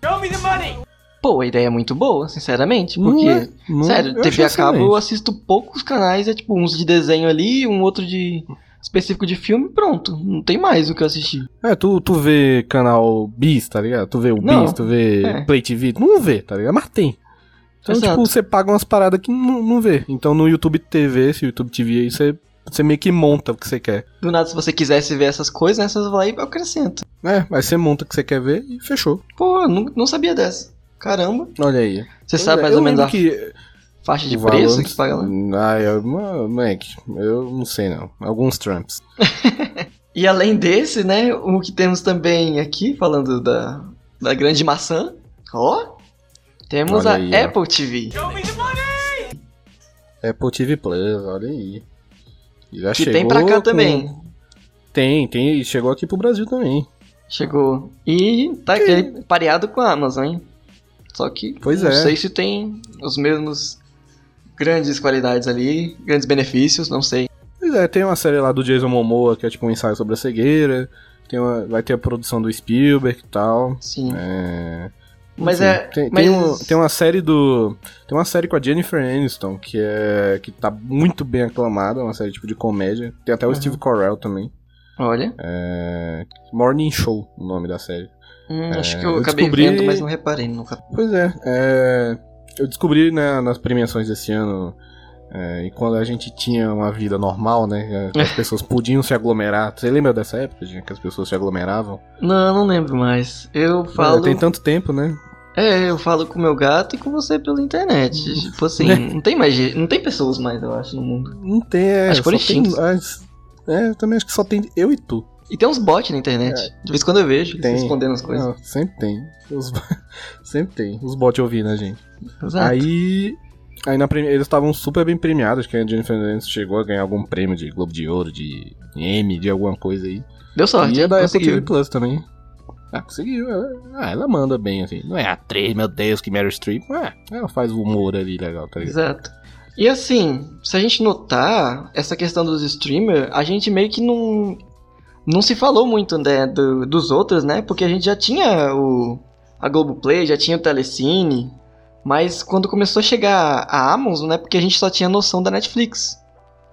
Pô, a ideia é muito boa, sinceramente. Não Porque, é, não- sério, eu TV a cabo eu assisto poucos canais. É tipo uns de desenho ali, um outro de específico de filme, pronto. Não tem mais o que eu assistir. É, tu, tu vê canal Bis, tá ligado? Tu vê o Não, Bis, tu vê é. Play TV, não vê, tá ligado? Mas tem. Então, Exato. tipo, você paga umas paradas que não, não vê. Então no YouTube TV, esse YouTube TV aí, você, você meio que monta o que você quer. Do nada, se você quisesse ver essas coisas, né, você vai lá e acrescenta. É, aí você monta o que você quer ver e fechou. Pô, eu não, não sabia dessa. Caramba. Olha aí. Você Pois sabe é, mais ou menos a que faixa de preço valor- que paga lá? Ah, eu, moleque, eu não sei não. Alguns Trumps. [laughs] E além desse, né, o que temos também aqui, falando da, da grande maçã, ó, temos Olha a aí, ó. Apple TV. Apple TV Plus, olha aí. Já Que tem pra cá com- também. Tem, tem. e Chegou aqui pro Brasil também. Chegou. E tá aquele pareado com a Amazon, hein? Só que Pois não é. sei se tem os mesmos grandes qualidades ali, grandes benefícios, não sei. Pois é, tem uma série lá do Jason Momoa, que é tipo um ensaio sobre a cegueira. Tem uma, vai ter a produção do Spielberg e tal. Sim. É... Mas enfim, é. Tem, mas... tem, um- tem uma série do. Tem uma série com a Jennifer Aniston, que é. que tá muito bem aclamada, é uma série tipo de comédia. Tem até o Uhum. Steve Carell também. Olha. É... Morning Show, o nome da série. Hum, acho É, que eu, eu acabei descobri- vendo, mas não reparei nunca. Pois é, é, eu descobri né, nas premiações desse ano, é, e quando a gente tinha uma vida normal, né, que as [laughs] pessoas podiam se aglomerar. Você lembra dessa época, gente, que as pessoas se aglomeravam? Não, não lembro mais. Eu falo. É, tem tanto tempo, né? É, eu falo com o meu gato e com você pela internet. Tipo assim, [laughs] não tem mais gente, não tem pessoas mais, eu acho, no mundo. Não tem, é, Acho só tem, as- é, eu também acho que só tem eu e tu. E tem uns bots na internet. De vez em quando eu vejo, eles Tem. respondendo as coisas. Não, sempre tem. Os- [laughs] sempre tem. Os bots ouvindo a gente. Exato. Aí. Aí na eles estavam super bem premiados, acho que a Jennifer Aniston chegou a ganhar algum prêmio de Globo de Ouro, de Emmy, de alguma coisa aí. Deu sorte, E é da Apple. TV Plus também. Ah, conseguiu. Ela, ah, ela manda bem, assim. Não é atriz, meu Deus, que Meryl Streep. Ah, ela faz o humor ali legal, tá ligado? Exato. E assim, se a gente notar essa questão dos streamers, a gente meio que não. não se falou muito né, do- dos outros, né? Porque a gente já tinha o a Globoplay, já tinha o Telecine, mas quando começou a chegar a Amazon, né? Porque a gente só tinha noção da Netflix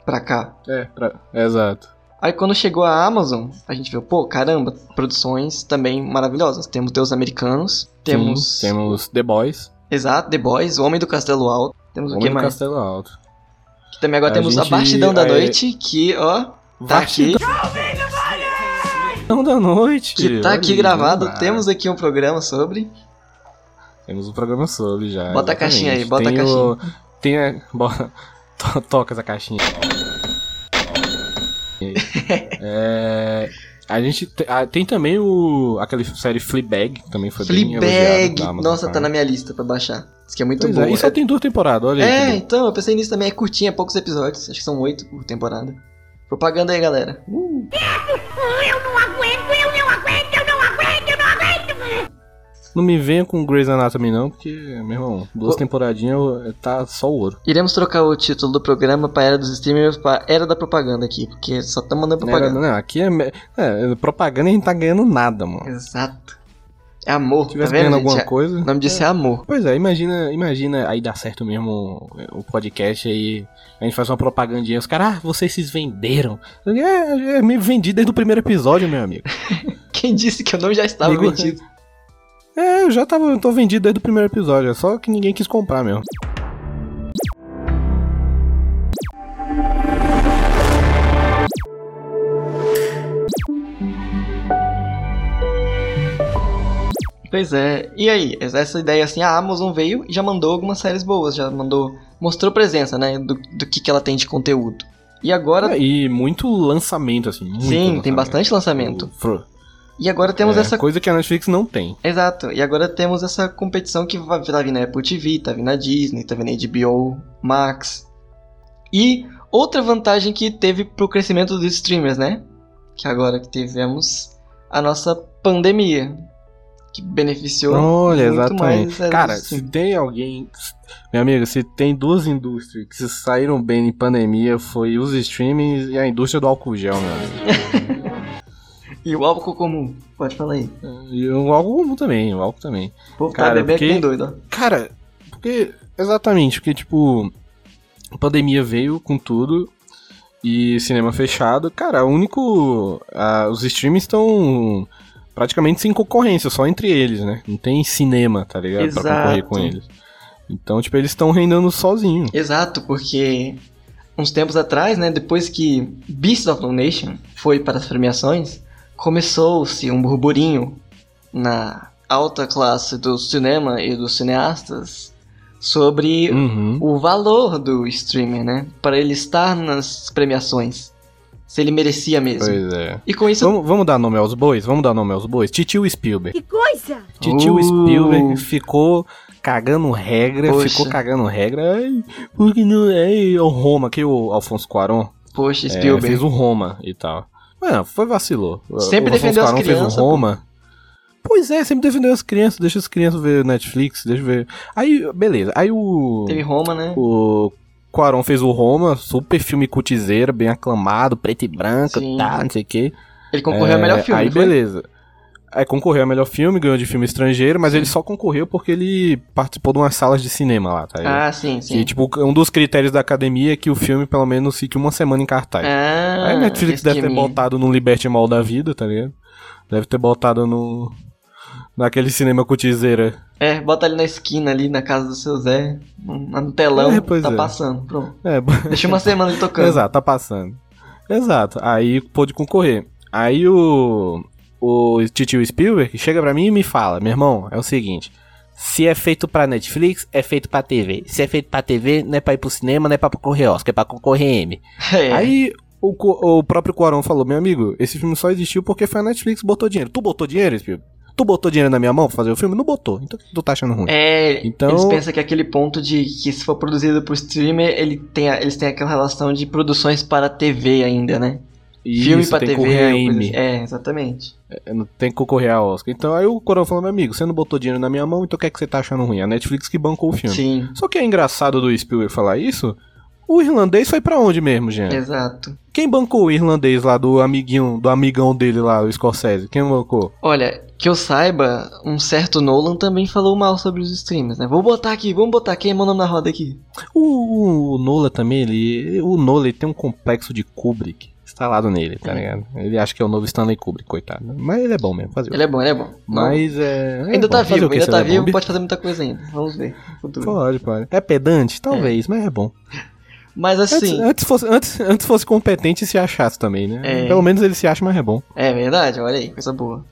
pra cá. É, pra- exato. Aí quando chegou a Amazon, a gente viu, pô, caramba, produções também maravilhosas. Temos Deus Americanos, temos, Sim, temos The Boys, exato, The Boys, O Homem do Castelo Alto, temos o Homem que do mais? Castelo Alto. Que também agora A temos a gente- Bastidão da aí- Noite, que, ó, tá aqui, Não da noite. que tá aqui gravado. lá. Temos aqui um programa sobre. Temos um programa sobre já. Bota a exatamente. caixinha aí, bota a tem caixinha. O, tem a. [laughs] Toca essa caixinha. [laughs] é, a gente te- ah, tem também o aquela série Fleabag, que também foi bem Fleabag! da Amazon Nossa, tá Prime. na minha lista pra baixar. Isso que é muito Pois bom. é, e só tem duas temporadas, olha aí. É, bom. então, eu pensei nisso também. É curtinha, poucos episódios. Acho que são oito por temporada. Propaganda aí, galera. Uh, eu não aguento, Não me venha com Grey's Anatomy não, porque, meu irmão, duas temporadinhas eu- tá só o ouro. Iremos trocar o título do programa pra Era dos Streamers pra Era da Propaganda aqui, porque só tá mandando Não, era- propaganda. não, aqui é, me- é, propaganda e a gente tá ganhando nada, mano. Exato. É amor, Se tá vendo, ganhando gente? alguma É- coisa. O nome disso é amor. Pois é, imagina, imagina aí dar certo mesmo o podcast aí. A gente faz uma propagandinha, os caras, ah, vocês se venderam. É, é me vendi desde o primeiro episódio, meu amigo. [laughs] Quem disse que eu não já estava Amigo, vendido? É, eu já tava, eu tô vendido desde o primeiro episódio, é só que ninguém quis comprar mesmo. Pois é. E aí, essa ideia assim, a Amazon veio e já mandou algumas séries boas, já mandou, mostrou presença, né, do, do que, que ela tem de conteúdo. E agora, É, e muito lançamento, assim. Muito sim, tem lançamento. bastante lançamento. Fro- E agora temos é, essa Coisa que a Netflix não tem. Exato, e agora temos essa competição que vai tá vindo na Apple TV, tá vindo na Disney, tá vindo na HBO, Max. E outra vantagem que teve pro crescimento dos streamers, né? Que agora que tivemos a nossa pandemia, que beneficiou Olha, muito exatamente. mais. Cara, assim. se tem alguém. Meu amigo, se tem duas indústrias que se saíram bem em pandemia, foi os streamings e a indústria do álcool gel, meu amigo. [laughs] E o álcool comum, pode falar aí. E o álcool comum também, o álcool também. Povo tá Cara, bebendo porque- que nem doido. Cara, porque. Exatamente, porque, tipo. A pandemia veio com tudo. E cinema fechado. Cara, o único. ah, os streams estão praticamente sem concorrência, só entre eles, né? Não tem cinema, tá ligado? Pra concorrer Exato. com eles. Então, tipo, eles estão reinando sozinhos. Exato, porque uns tempos atrás, né, depois que Beast of No Nation foi para as premiações, começou-se um burburinho na alta classe do cinema e dos cineastas sobre Uhum. o valor do streamer, né, para ele estar nas premiações, se ele merecia mesmo. Pois é. E com isso, Vamos, vamos dar nome aos bois? Vamos dar nome aos bois? Titio Spielberg. Que coisa! Titio Uh. Spielberg ficou cagando regra, Poxa. ficou cagando regra. Ai, porque não é o Roma, que o Alfonso Cuarón poxa, é, Spielberg, fez o Roma e tal. Mano, foi vacilou. Sempre o defendeu as crianças, fez o Roma. Pois é, sempre defendeu as crianças, deixa as crianças ver Netflix, deixa ver. Aí, beleza. Aí o teve Roma, né? o Cuarón fez o Roma, super filme cutizeira, bem aclamado, preto e branco, Sim. tá, não sei o quê. Ele concorreu ao melhor É, filme, Aí não beleza. Aí concorreu ao melhor filme, ganhou de filme estrangeiro, mas ele só concorreu porque ele participou de umas salas de cinema lá, tá ligado? Ah, sim, sim. E tipo, um dos critérios da academia é que o filme pelo menos fique uma semana em cartaz. ah, Aí a Netflix deve ter botado no Liberty Mall da vida, tá ligado? Deve ter botado no. Naquele cinema cutizeira. É, bota ali na esquina, ali na casa do seu Zé, no telão, É, tá é. passando, pronto. É, [laughs] Deixa uma semana ele tocando. Exato, tá passando. Exato. Aí pôde concorrer. Aí o. O Titio Spielberg chega pra mim e me fala: Meu irmão, é o seguinte. Se é feito pra Netflix, é feito pra TV. Se é feito pra TV, não é pra ir pro cinema, não é pra concorrer Oscar, é pra concorrer M. [laughs] É, Aí o, o próprio Quaron falou: Meu amigo, esse filme só existiu porque foi a Netflix que botou dinheiro. Tu botou dinheiro, Spielberg? Tu botou dinheiro na minha mão pra fazer o filme? Não botou. Então tu tá achando ruim. é, Então- eles pensam que aquele ponto de que se for produzido por streamer, ele tem, eles têm aquela relação de produções para TV ainda, né? Filme pra tem TV. concorrer a M. assim. É, exatamente. É, não tem que concorrer a Oscar. Então aí o Corão falou, meu amigo, você não botou dinheiro na minha mão, então o que é que você tá achando ruim? A Netflix que bancou o filme. Sim. Só que é engraçado do Spielberg falar isso, O irlandês foi pra onde mesmo, gente? Exato. Quem bancou o irlandês lá do amiguinho, do amigão dele lá, o Scorsese? Quem bancou? Olha, que eu saiba, um certo Nolan também falou mal sobre os streams, né? Vou botar aqui, vamos botar quem é meu nome na roda aqui. O, o Nolan também, ele. O Nolan ele tem um complexo de Kubrick instalado nele, tá ligado? Ele acha que é o novo Stanley Kubrick, coitado. Mas ele é bom mesmo, fazer. Ele é bom, ele é bom. Mas é. é ainda bom. tá Fazer vivo, ainda tá é vivo, pode fazer muita coisa ainda. Vamos ver. futuro. Pode, pode. É pedante? Talvez, mas é bom. Mas Antes, assim. antes, fosse, antes, antes fosse competente e se achasse também, né? É. Pelo menos ele se acha, mas é bom. É verdade, olha aí, coisa boa.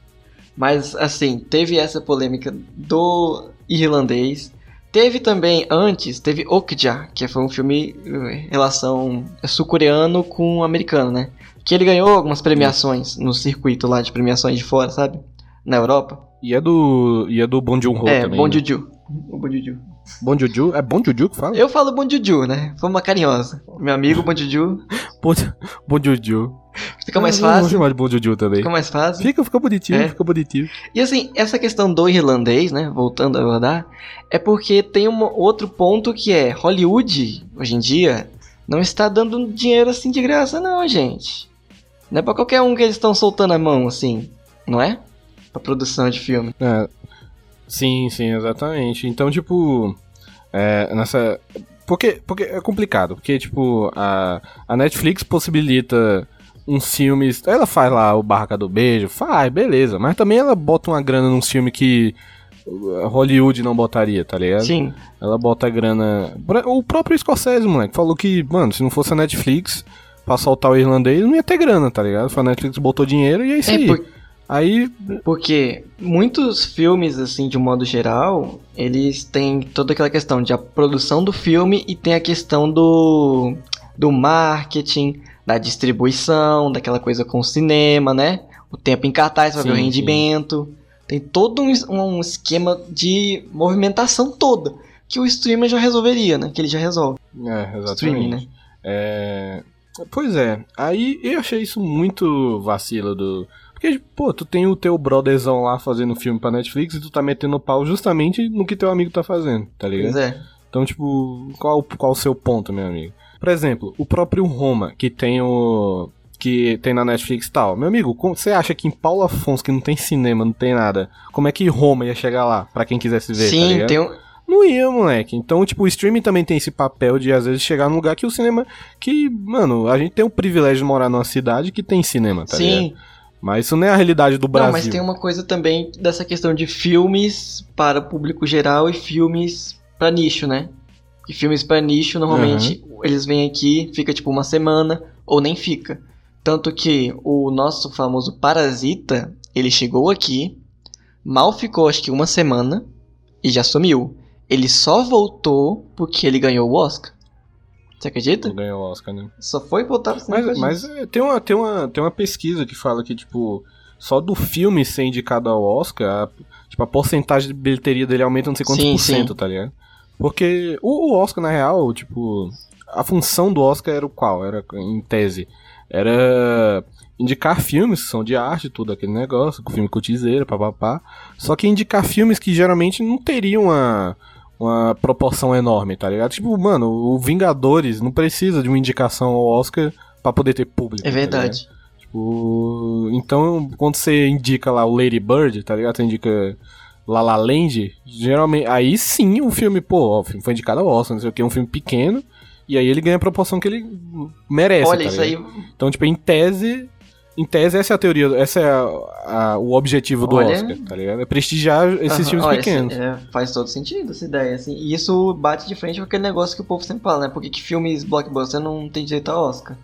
Mas assim, teve essa polêmica do irlandês. Teve também antes, teve Okja, que foi um filme eh, relação sul-coreano com americano, né? Que ele ganhou algumas premiações no circuito lá de premiações de fora, sabe? Na Europa. E é do. E é do Bon Joon-ho é, também. Bon né? Juju. O Bon Juju. Bon Juju? É Bon Juju que fala? Eu falo Bon Juju, né? Foi uma carinhosa. Meu amigo Bon Juju. [laughs] Bon, bon Juju. Fica mais Vamos fácil. chamar de Juju também. Fica mais fácil. Fica, fica bonitinho, É. fica bonitinho. E assim, essa questão do irlandês, né, voltando a abordar, é porque tem um outro ponto que é Hollywood, hoje em dia, não está dando dinheiro assim de graça não, gente. Não é pra qualquer um que eles estão soltando a mão, assim, não é? Pra produção de filme. É, sim, sim, exatamente. Então, tipo, é, nessa. Porque, porque é complicado, porque, tipo, a, a Netflix possibilita uns filmes. Ela faz lá o Barraca do Beijo, faz, beleza, mas também ela bota uma grana num filme que Hollywood não botaria, tá ligado? Sim. Ela bota a grana. O próprio Scorsese, moleque, falou que, mano, se não fosse a Netflix pra soltar o irlandês, não ia ter grana, tá ligado? A Netflix botou dinheiro e é isso É, aí. por- Aí, Porque muitos filmes, assim, de um modo geral, eles têm toda aquela questão de a produção do filme e tem a questão do, do marketing, da distribuição, daquela coisa com o cinema, né? O tempo em cartaz pra ver o Sim, rendimento. Tem todo um, um esquema de movimentação toda que o streamer já resolveria, né? Que ele já resolve. É, exatamente. Streaming, né? É... Pois é, aí eu achei isso muito vacilo do. Porque, pô, tu tem o teu brotherzão lá fazendo filme pra Netflix e tu tá metendo pau justamente no que teu amigo tá fazendo, tá ligado? Pois é. Então, tipo, qual, qual o seu ponto, meu amigo? Por exemplo, o próprio Roma, que tem o. que tem na Netflix e tal. Meu amigo, você acha que em Paulo Afonso, que não tem cinema, não tem nada, como é que Roma ia chegar lá, pra quem quisesse ver? tá Sim, ligado? tem um. Não ia, moleque. Então, tipo, o streaming também tem esse papel de, às vezes, chegar num lugar que o cinema. Que, mano, a gente tem o privilégio de morar numa cidade que tem cinema, tá Sim. ligado? Mas isso não é a realidade do Brasil. Não, mas tem uma coisa também dessa questão de filmes para o público geral e filmes para nicho, né? E filmes para nicho, normalmente, eles vêm aqui, fica tipo uma semana, ou nem fica. Tanto que o nosso famoso Parasita, ele chegou aqui, mal ficou acho que uma semana, e já sumiu. Ele só voltou porque ele ganhou o Oscar. Você acredita? Ganhou o Oscar, né? Só foi voltar pro cinema Mas, mas é, tem, uma, tem, uma, tem uma pesquisa que fala que, tipo, só do filme ser indicado ao Oscar, a, tipo, a porcentagem de bilheteria dele aumenta não sei quantos Sim, por cento, sim. tá ligado? Porque o, o Oscar, na real, tipo, a função do Oscar era o qual? Era, em tese, era indicar filmes que são de arte, tudo aquele negócio, com filme cotizeira, papapá. Só que indicar filmes que geralmente não teriam uma, uma proporção enorme, tá ligado? Tipo, mano, o Vingadores não precisa de uma indicação ao Oscar pra poder ter público. É tá verdade. ligado? Tipo, então, quando você indica lá o Lady Bird, tá ligado? Você indica La La Land, geralmente, aí sim o filme, pô, ó, o filme foi indicado ao Oscar, não sei o que, é um filme pequeno, e aí ele ganha a proporção que ele merece, Olha, tá isso aí Então, tipo, em tese, em tese essa é a teoria, essa é a- a- o objetivo do Olha- Oscar, tá ligado? É prestigiar esses Aham, filmes olha, pequenos. esse- é, faz todo sentido essa ideia, assim. E isso bate de frente com aquele negócio que o povo sempre fala, né? Por que, filmes blockbuster não tem direito a Oscar?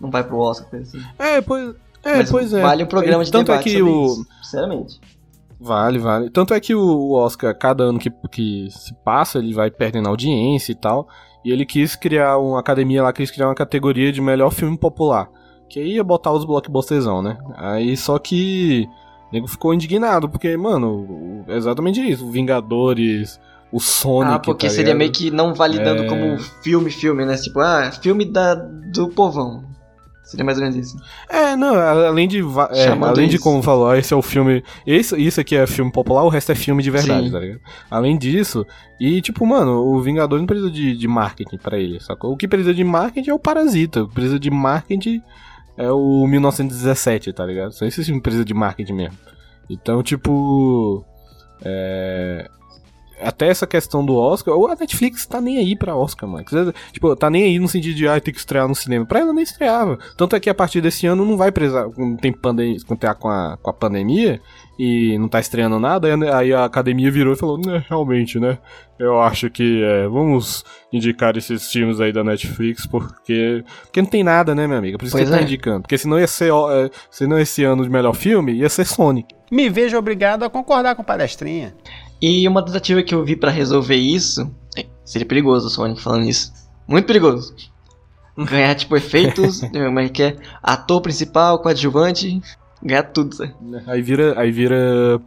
Não vai pro Oscar, assim. É, pois é, Mas pois é. vale um programa de Tanto debate é que o isso, sinceramente. Vale, vale. Tanto é que o o Oscar, cada ano que, que se passa, ele vai perdendo audiência e tal. E ele quis criar uma academia lá, quis criar uma categoria de melhor filme popular. Que aí ia botar os blockbusterzão, né? Aí só que. O nego ficou indignado, porque, mano, é exatamente isso. O Vingadores, o Sonic. ah, porque tá seria meio que não validando É. como filme, filme, né? Tipo, ah, filme da, do povão. Seria mais ou menos isso. É, não, além de. é, além de isso. como falou, esse é o filme. Esse, isso aqui é filme popular, o resto é filme de verdade, Sim. tá ligado? Além disso, e tipo, mano, o Vingador não precisa de, de marketing pra ele, sacou? O que precisa de marketing é o Parasita. O que precisa de marketing é o 1917, tá ligado? Só esse filme precisa de marketing mesmo. Então, tipo. É. Até essa questão do Oscar, ou a Netflix tá nem aí pra Oscar, mano. Tipo, tá nem aí no sentido de, ah, tem que estrear no cinema. Pra ela nem estreava. Tanto é que a partir desse ano não vai precisar, não tem pandemia, contar com a, com a pandemia e não tá estreando nada, aí a- academia virou e falou, né, realmente, né, eu acho que é, vamos indicar esses filmes aí da Netflix porque, porque não tem nada, né, minha amiga? Por isso Pois que tá é. indicando. Porque senão ia ser, é, senão esse ano de melhor filme, ia ser Sonic. Me vejo obrigado a concordar com palestrinha. E uma tentativa que eu vi pra resolver isso. é, Seria perigoso o Sonic falando isso. Muito perigoso. Ganhar, tipo, efeitos. [laughs] como é que é? Ator principal, coadjuvante. Ganhar tudo, sabe? Aí vira, aí vira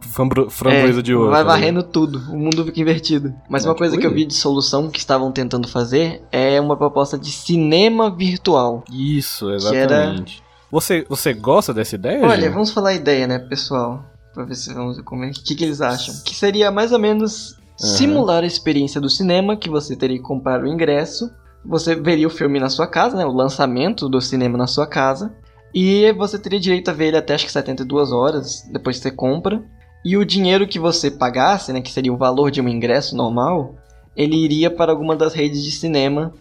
framboesa É, de ouro. Vai tá varrendo tudo, o mundo fica invertido. Mas É, uma coisa tipo que eu vi de solução que estavam tentando fazer é uma proposta de cinema virtual. Isso, exatamente. Você, você gosta dessa ideia? Olha, Gil? vamos falar a ideia, né, pessoal? Pra ver se vamos ver como é. O que, que eles acham? Que seria mais ou menos simular a experiência do cinema, que você teria que comprar o ingresso. Você veria o filme na sua casa, né? O lançamento do cinema na sua casa. E você teria direito a ver ele até acho que 72 horas depois que você compra. E o dinheiro que você pagasse, né? Que seria o valor de um ingresso normal, ele iria para alguma das redes de cinema.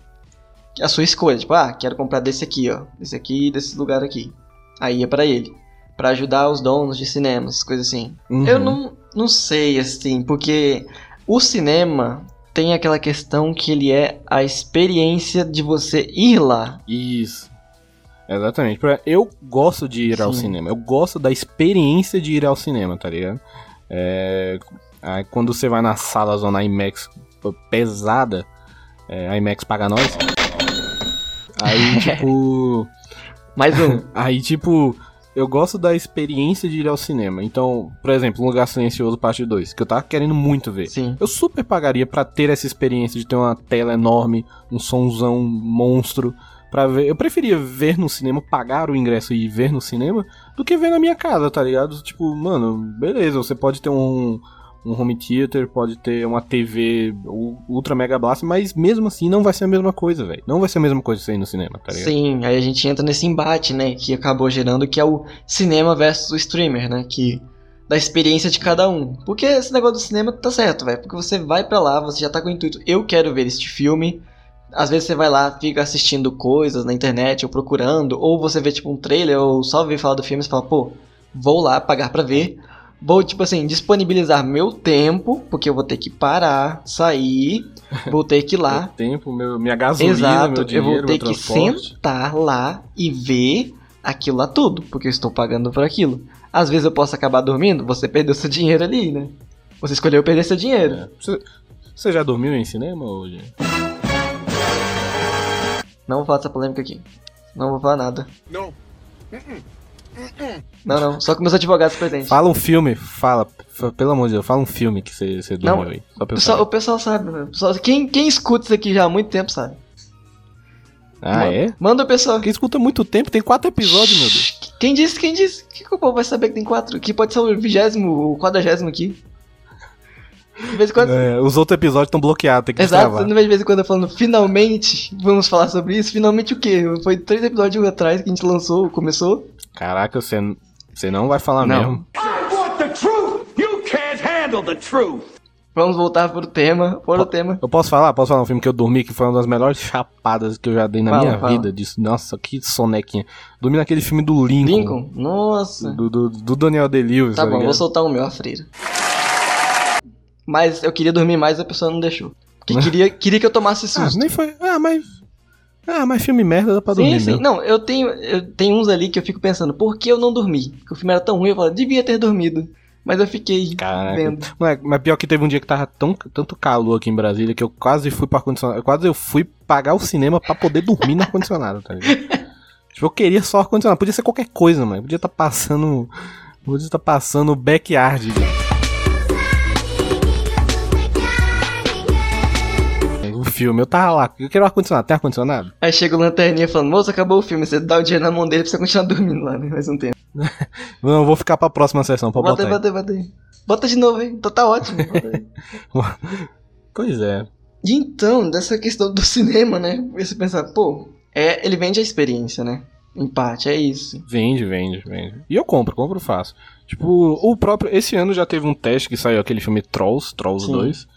A sua escolha. Tipo, ah, quero comprar desse aqui, ó. Desse aqui e desse lugar aqui. Aí ia para ele. Pra ajudar os donos de cinemas, coisas assim. Uhum. Eu não, não sei, assim, porque o cinema tem aquela questão que ele é a experiência de você ir lá. Isso. Exatamente. Eu gosto de ir ao Sim. cinema. Eu gosto da experiência de ir ao cinema, tá ligado? É, aí quando você vai na sala zona IMAX pesada, é, IMAX paga nós. Aí, [laughs] tipo. Mais um. [laughs] Aí, tipo, eu gosto da experiência de ir ao cinema. Então, por exemplo, Um Lugar Silencioso Parte 2, que eu tava querendo muito ver. Sim. Eu super pagaria pra ter essa experiência de ter uma tela enorme, um somzão monstro. Pra ver. Eu preferia ver no cinema, pagar o ingresso e ver no cinema, do que ver na minha casa, tá ligado? Tipo, mano, beleza, você pode ter um, um home theater, pode ter uma TV ultra mega blast, mas mesmo assim não vai ser a mesma coisa, velho. Não vai ser a mesma coisa você ir no cinema, tá ligado? Sim, aí a gente entra nesse embate, né? Que acabou gerando, que é o cinema versus o streamer, né? Que. Da experiência de cada um. Porque esse negócio do cinema tá certo, velho. Porque você vai pra lá, você já tá com o intuito, eu quero ver este filme. Às vezes você vai lá, fica assistindo coisas na internet, ou procurando, ou você vê tipo um trailer, ou só vê falar do filme e fala, pô, vou lá pagar pra ver. Vou, tipo assim, disponibilizar meu tempo, porque eu vou ter que parar, sair, [laughs] vou ter que ir lá. Meu tempo, meu, minha gasolina, Exato, meu dinheiro, eu vou ter meu que transporte. sentar lá e ver aquilo lá tudo, porque eu estou pagando por aquilo. Às vezes eu posso acabar dormindo, você perdeu seu dinheiro ali, né? Você escolheu perder seu dinheiro. Você, você já dormiu em cinema hoje? Não vou falar dessa polêmica aqui. Não vou falar nada. Não. Não, não, só com meus advogados presentes. Fala um filme, fala, pelo amor de Deus, fala um filme que você, você dormiu Não, aí. Só pessoal, o pessoal sabe, né? Pessoal- quem, quem escuta isso aqui já há muito tempo sabe. Ah, é? Manda o pessoal. Quem escuta muito tempo, tem quatro episódios, meu Deus. Quem disse, quem disse? Que, que o povo vai saber que tem quatro? Que pode ser o vigésimo, o quadragésimo aqui. De vez em quando. É, os outros episódios estão bloqueados, tem que Exato, não de vez em quando falando, finalmente, vamos falar sobre isso. Finalmente o quê? Foi três episódios atrás que a gente lançou, começou. Caraca, você, você não vai falar Não. mesmo. I want the truth. You can't handle the truth. Vamos voltar pro tema, para o tema. Eu posso falar? Posso falar um filme que eu dormi, que foi uma das melhores chapadas que eu já dei na Fala, minha fala. vida. Disso. Nossa, que sonequinha. Dormi naquele filme do Lincoln. Lincoln? Nossa. Do, do, do Daniel Day-Lewis, Tá tá bom, vou ligado? soltar o meu, a freira. Mas eu queria dormir mais e a pessoa não deixou. Porque [laughs] queria, queria que eu tomasse Ah, susto. nem foi. Ah, mas. Ah, mas filme merda dá pra Sim, dormir sim. mesmo. Não, eu tenho, eu tenho uns ali que eu fico pensando, por que eu não dormi? Porque o filme era tão ruim, eu falo, devia ter dormido. Mas eu fiquei Caraca. vendo. Moleque, mas pior que teve um dia que tava tão, tanto calor aqui em Brasília que eu quase fui para ar-condicionado. Quase eu fui pagar o cinema pra poder dormir no ar-condicionado, tá ligado? [laughs] tipo, eu queria só ar-condicionado. Podia ser qualquer coisa, mano. Podia estar passando. Podia estar passando backyard. Filme. Eu tava lá, eu quero ar-condicionado. Tem ar-condicionado? Aí chega o lanterninha falando, moço, acabou o filme. Você dá o dinheiro na mão dele pra você continuar dormindo lá, né? Mais um tempo. [laughs] Não, eu vou ficar pra próxima sessão pra Bota botar. aí, bota aí, bota aí. Bota de novo, hein? Então tá ótimo. bota. [laughs] Pois é. E então, dessa questão do cinema, né? Você pensar, pô, é, ele vende a experiência, né? Em parte, é isso. Vende, vende, vende. E eu compro, compro fácil. Tipo, o próprio. Esse ano já teve um teste que saiu aquele filme Trolls, Trolls Sim. 2.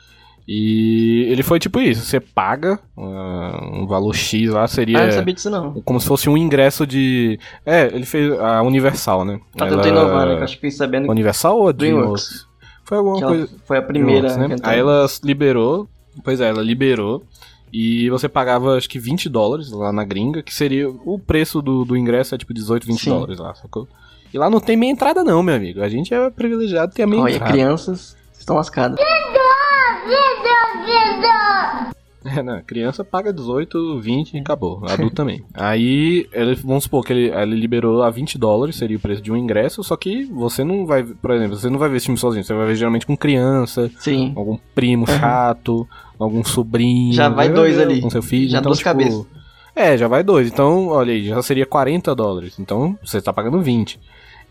E ele foi tipo isso: você paga ah, um valor X lá, seria. Ah, eu não sabia disso não. Como se fosse um ingresso de. É, ele fez a Universal, né? Tá tentando inovar, né? Que eu acho que fiquei sabendo Universal ou DreamWorks. DreamWorks? Foi alguma que ela coisa. foi a primeira né? Aí ela liberou. Pois é, ela liberou. E você pagava acho que 20 dólares lá na gringa, que seria. O preço do, do ingresso é tipo 18, 20 Sim. dólares lá, sacou? E lá não tem meia entrada, não, meu amigo. A gente é privilegiado tem a meia Olha, entrada. crianças estão lascadas. É, não, criança paga 18, 20 e acabou. Adulto também. [laughs] Aí, ele, vamos supor que ele, ele liberou a 20 dólares, seria o preço de um ingresso, só que você não vai, por exemplo, você não vai ver esse filme sozinho, você vai ver geralmente com criança, Sim. algum primo Uhum. chato, algum sobrinho. Já vai dois ali. Com seu filho. Já então, duas tipo, cabeças. É, já vai dois. Então, olha aí, já seria 40 dólares. Então, você tá pagando 20.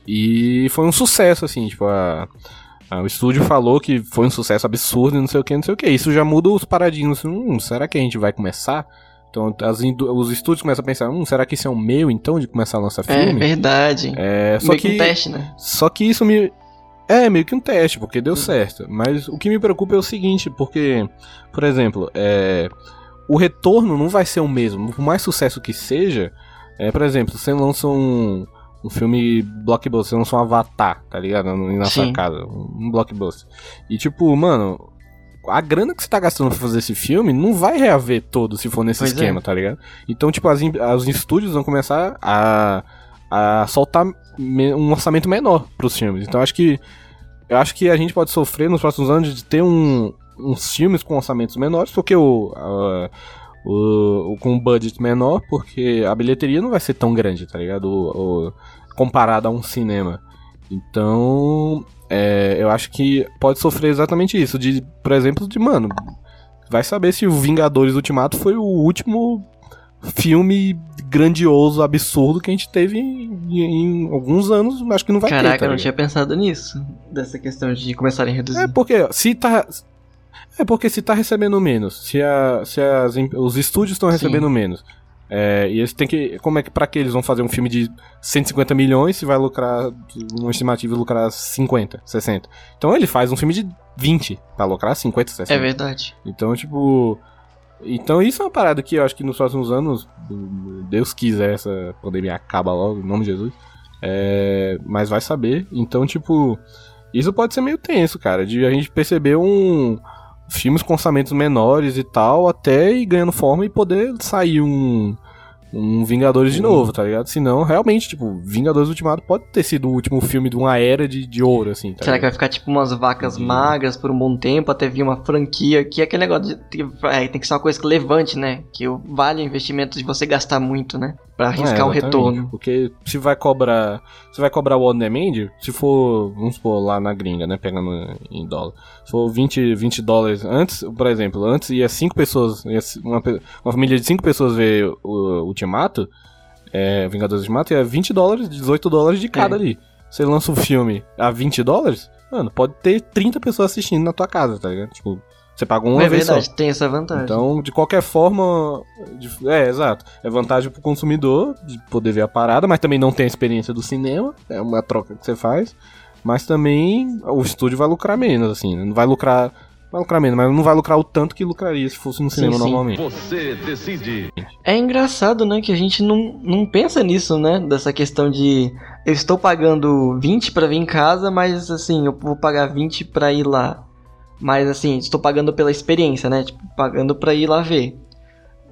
E foi um sucesso, assim, tipo, a, a- o estúdio falou que foi um sucesso absurdo e não sei o que, não sei o que. Isso já muda os paradigmas. Hum, será que a gente vai começar? Então, os estúdios começam a pensar, hum, será que isso é um meio, então, de começar a lançar É filme? verdade. É, só Meio que que, um teste, né? só que isso me. É, meio que um teste, porque deu certo. Mas o que me preocupa é o seguinte, porque, por exemplo, é, o retorno não vai ser o mesmo. Por mais sucesso que seja, é, por exemplo, você lança um, um filme blockbuster, você lança um Avatar, tá ligado? Na sua Sim. casa, um blockbuster. E tipo, mano, a grana que você tá gastando pra fazer esse filme não vai reaver todo se for nesse Pois é. esquema, tá ligado? Então, tipo, as, os estúdios vão começar a, a soltar um orçamento menor pros filmes. Então, acho que eu acho que a gente pode sofrer nos próximos anos de ter um, uns filmes com orçamentos menores, porque o, a- o, com um budget menor, porque a bilheteria não vai ser tão grande, tá ligado? O, o- comparado a um cinema. Então, é, eu acho que pode sofrer exatamente isso. De, por exemplo, de, mano, vai saber se o Vingadores Ultimato foi o último filme grandioso, absurdo que a gente teve em, em alguns anos. Acho que não vai ter. Caraca, tá eu não tinha pensado nisso. Dessa questão de começarem a reduzir. É porque se tá. É porque se tá recebendo menos, se, a, se as, os estúdios estão Sim. recebendo menos. é, e eles têm que. Como é que pra que eles vão fazer um filme de 150 milhões se vai lucrar. Uma estimativa lucrar 50, 60? Então ele faz um filme de 20 pra lucrar 50, 60. É verdade. Então, tipo. Então isso é uma parada que eu acho que nos próximos anos, Deus quiser, essa pandemia acaba logo, em nome de Jesus. É, mas vai saber. Então, tipo, isso pode ser meio tenso, cara, de a gente perceber um filmes com orçamentos menores e tal, até ir ganhando forma e poder sair um um Vingadores de novo, tá ligado? Senão, realmente, tipo, Vingadores Ultimato pode ter sido o último filme de uma era de, de ouro, assim, tá Será que vai ligado? ficar tipo umas vacas magras por um bom tempo até vir uma franquia que é aquele negócio de vai- tem que ser uma coisa que levante, né? Que o- vale o investimento de você gastar muito, né? Pra arriscar É, um retorno. Porque se vai cobrar. Se vai cobrar o on demand, se for, vamos supor, lá na gringa, né? Pegando em dólar. Se for 20, 20 dólares antes, por exemplo, antes ia 5 pessoas. Ia uma, uma família de 5 pessoas ver o Ultimato. É, Vingadores Ultimato, ia 20 dólares, 18 dólares de cada É. ali. Você lança um filme a 20 dólares, mano, pode ter 30 pessoas assistindo na tua casa, tá ligado? Tipo, você paga uma é vez verdade, só. tem essa vantagem. Então, de qualquer forma. de- é, exato. É vantagem pro consumidor de poder ver a parada, mas também não tem a experiência do cinema. É uma troca que você faz. Mas também o estúdio vai lucrar menos, assim. né? Não vai lucrar. Vai lucrar menos, mas não vai lucrar o tanto que lucraria se fosse no Sim, cinema sim. normalmente. Você decide. É engraçado, né, que a gente não, não pensa nisso, né? Dessa questão de eu estou pagando 20 pra vir em casa, mas assim, eu vou pagar 20 pra ir lá. Mas assim, estou pagando pela experiência, né? Tipo, pagando pra ir lá ver.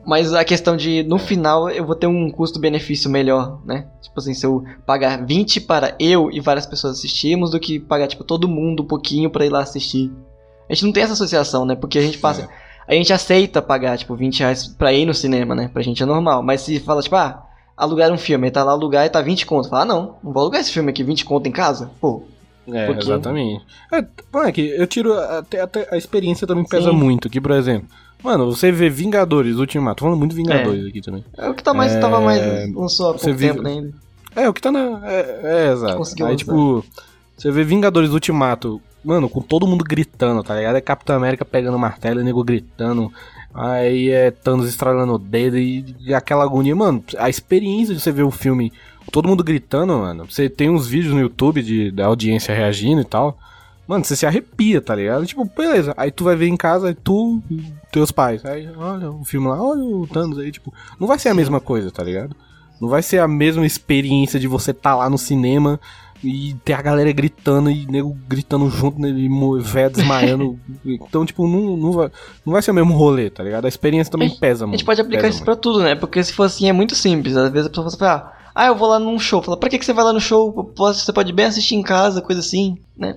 Mas a questão de no final eu vou ter um custo-benefício melhor, né? Tipo assim, se eu pagar 20 para eu e várias pessoas assistirmos do que pagar tipo todo mundo um pouquinho pra ir lá assistir. A gente não tem essa associação, né? Porque a gente passa a gente aceita pagar, tipo, 20 reais pra ir no cinema, né? Pra gente é normal. Mas se fala, tipo, ah, alugar um filme, aí tá lá alugar e tá 20 conto. Fala, ah, não, não vou alugar esse filme aqui, 20 conto em casa. Pô, É, Porque- exatamente. É, moleque, eu tiro até, até a experiência também pesa Sim. muito. Aqui, por exemplo, mano, você vê Vingadores Ultimato, tô falando muito Vingadores aqui também. É o que tá mais, É, tava mais. lançou há você pouco tempo ainda. É, o que tá na. É, é exato. Aí, lançar. tipo, você vê Vingadores Ultimato, mano, com todo mundo gritando, tá ligado? É Capitão América pegando martelo, nego gritando. Aí é Thanos estralando o dedo e, e aquela agonia. Mano, a experiência de você ver o filme todo mundo gritando, mano. Você tem uns vídeos no YouTube de, da audiência reagindo e tal. Mano, você se arrepia, tá ligado? Tipo, beleza. Aí tu vai ver em casa, aí tu teus pais. Aí, olha o filme lá, olha o Thanos aí, tipo. Não vai ser a mesma coisa, tá ligado? Não vai ser a mesma experiência de você tá lá no cinema e ter a galera gritando e nego gritando junto, né, e véia desmaiando. [laughs] então, tipo, não, não, vai, não vai ser o mesmo rolê, tá ligado? A experiência também pesa A muito. gente pode aplicar pesa isso pra tudo, né? Porque se for assim é muito simples. Às vezes a pessoa fala assim, ah, ah, eu vou lá num show. Fala, pra que, que você vai lá no show? Você pode bem assistir em casa, coisa assim, né?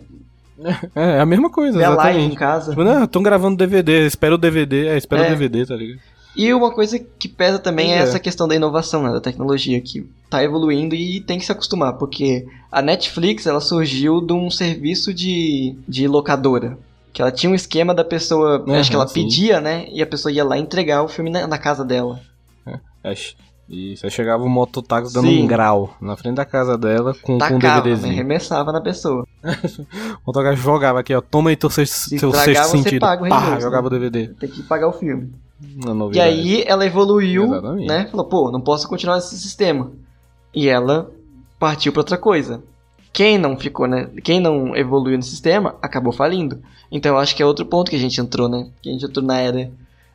[laughs] É, é a mesma coisa, a live em casa. Tipo, não, tão gravando DVD, espera o DVD, é, espera É. o DVD, tá ligado? E uma coisa que pesa também é é. essa questão da inovação, né, da tecnologia, que tá evoluindo e tem que se acostumar, porque a Netflix, ela surgiu de um serviço de, de locadora, que ela tinha um esquema da pessoa, Aham, acho que ela sim. pedia, né, e a pessoa ia lá entregar o filme na, na casa dela. É, Isso, aí chegava o mototáxi dando Sim. um grau na frente da casa dela com, com um Tacava, né, DVDzinho. arremessava na pessoa. [laughs] O mototáxi jogava aqui, ó, toma aí teu sexto, seu estragar, sexto você sentido. paga o Pá, reembolso, jogava o né? DVD. Tem que pagar o filme. E aí ela evoluiu, Exatamente. né? Falou, pô, não posso continuar nesse sistema. E ela partiu pra outra coisa. Quem não ficou, né? Quem não evoluiu no sistema acabou falindo. Então eu acho que é outro ponto que a gente entrou, né? Que a gente entrou na era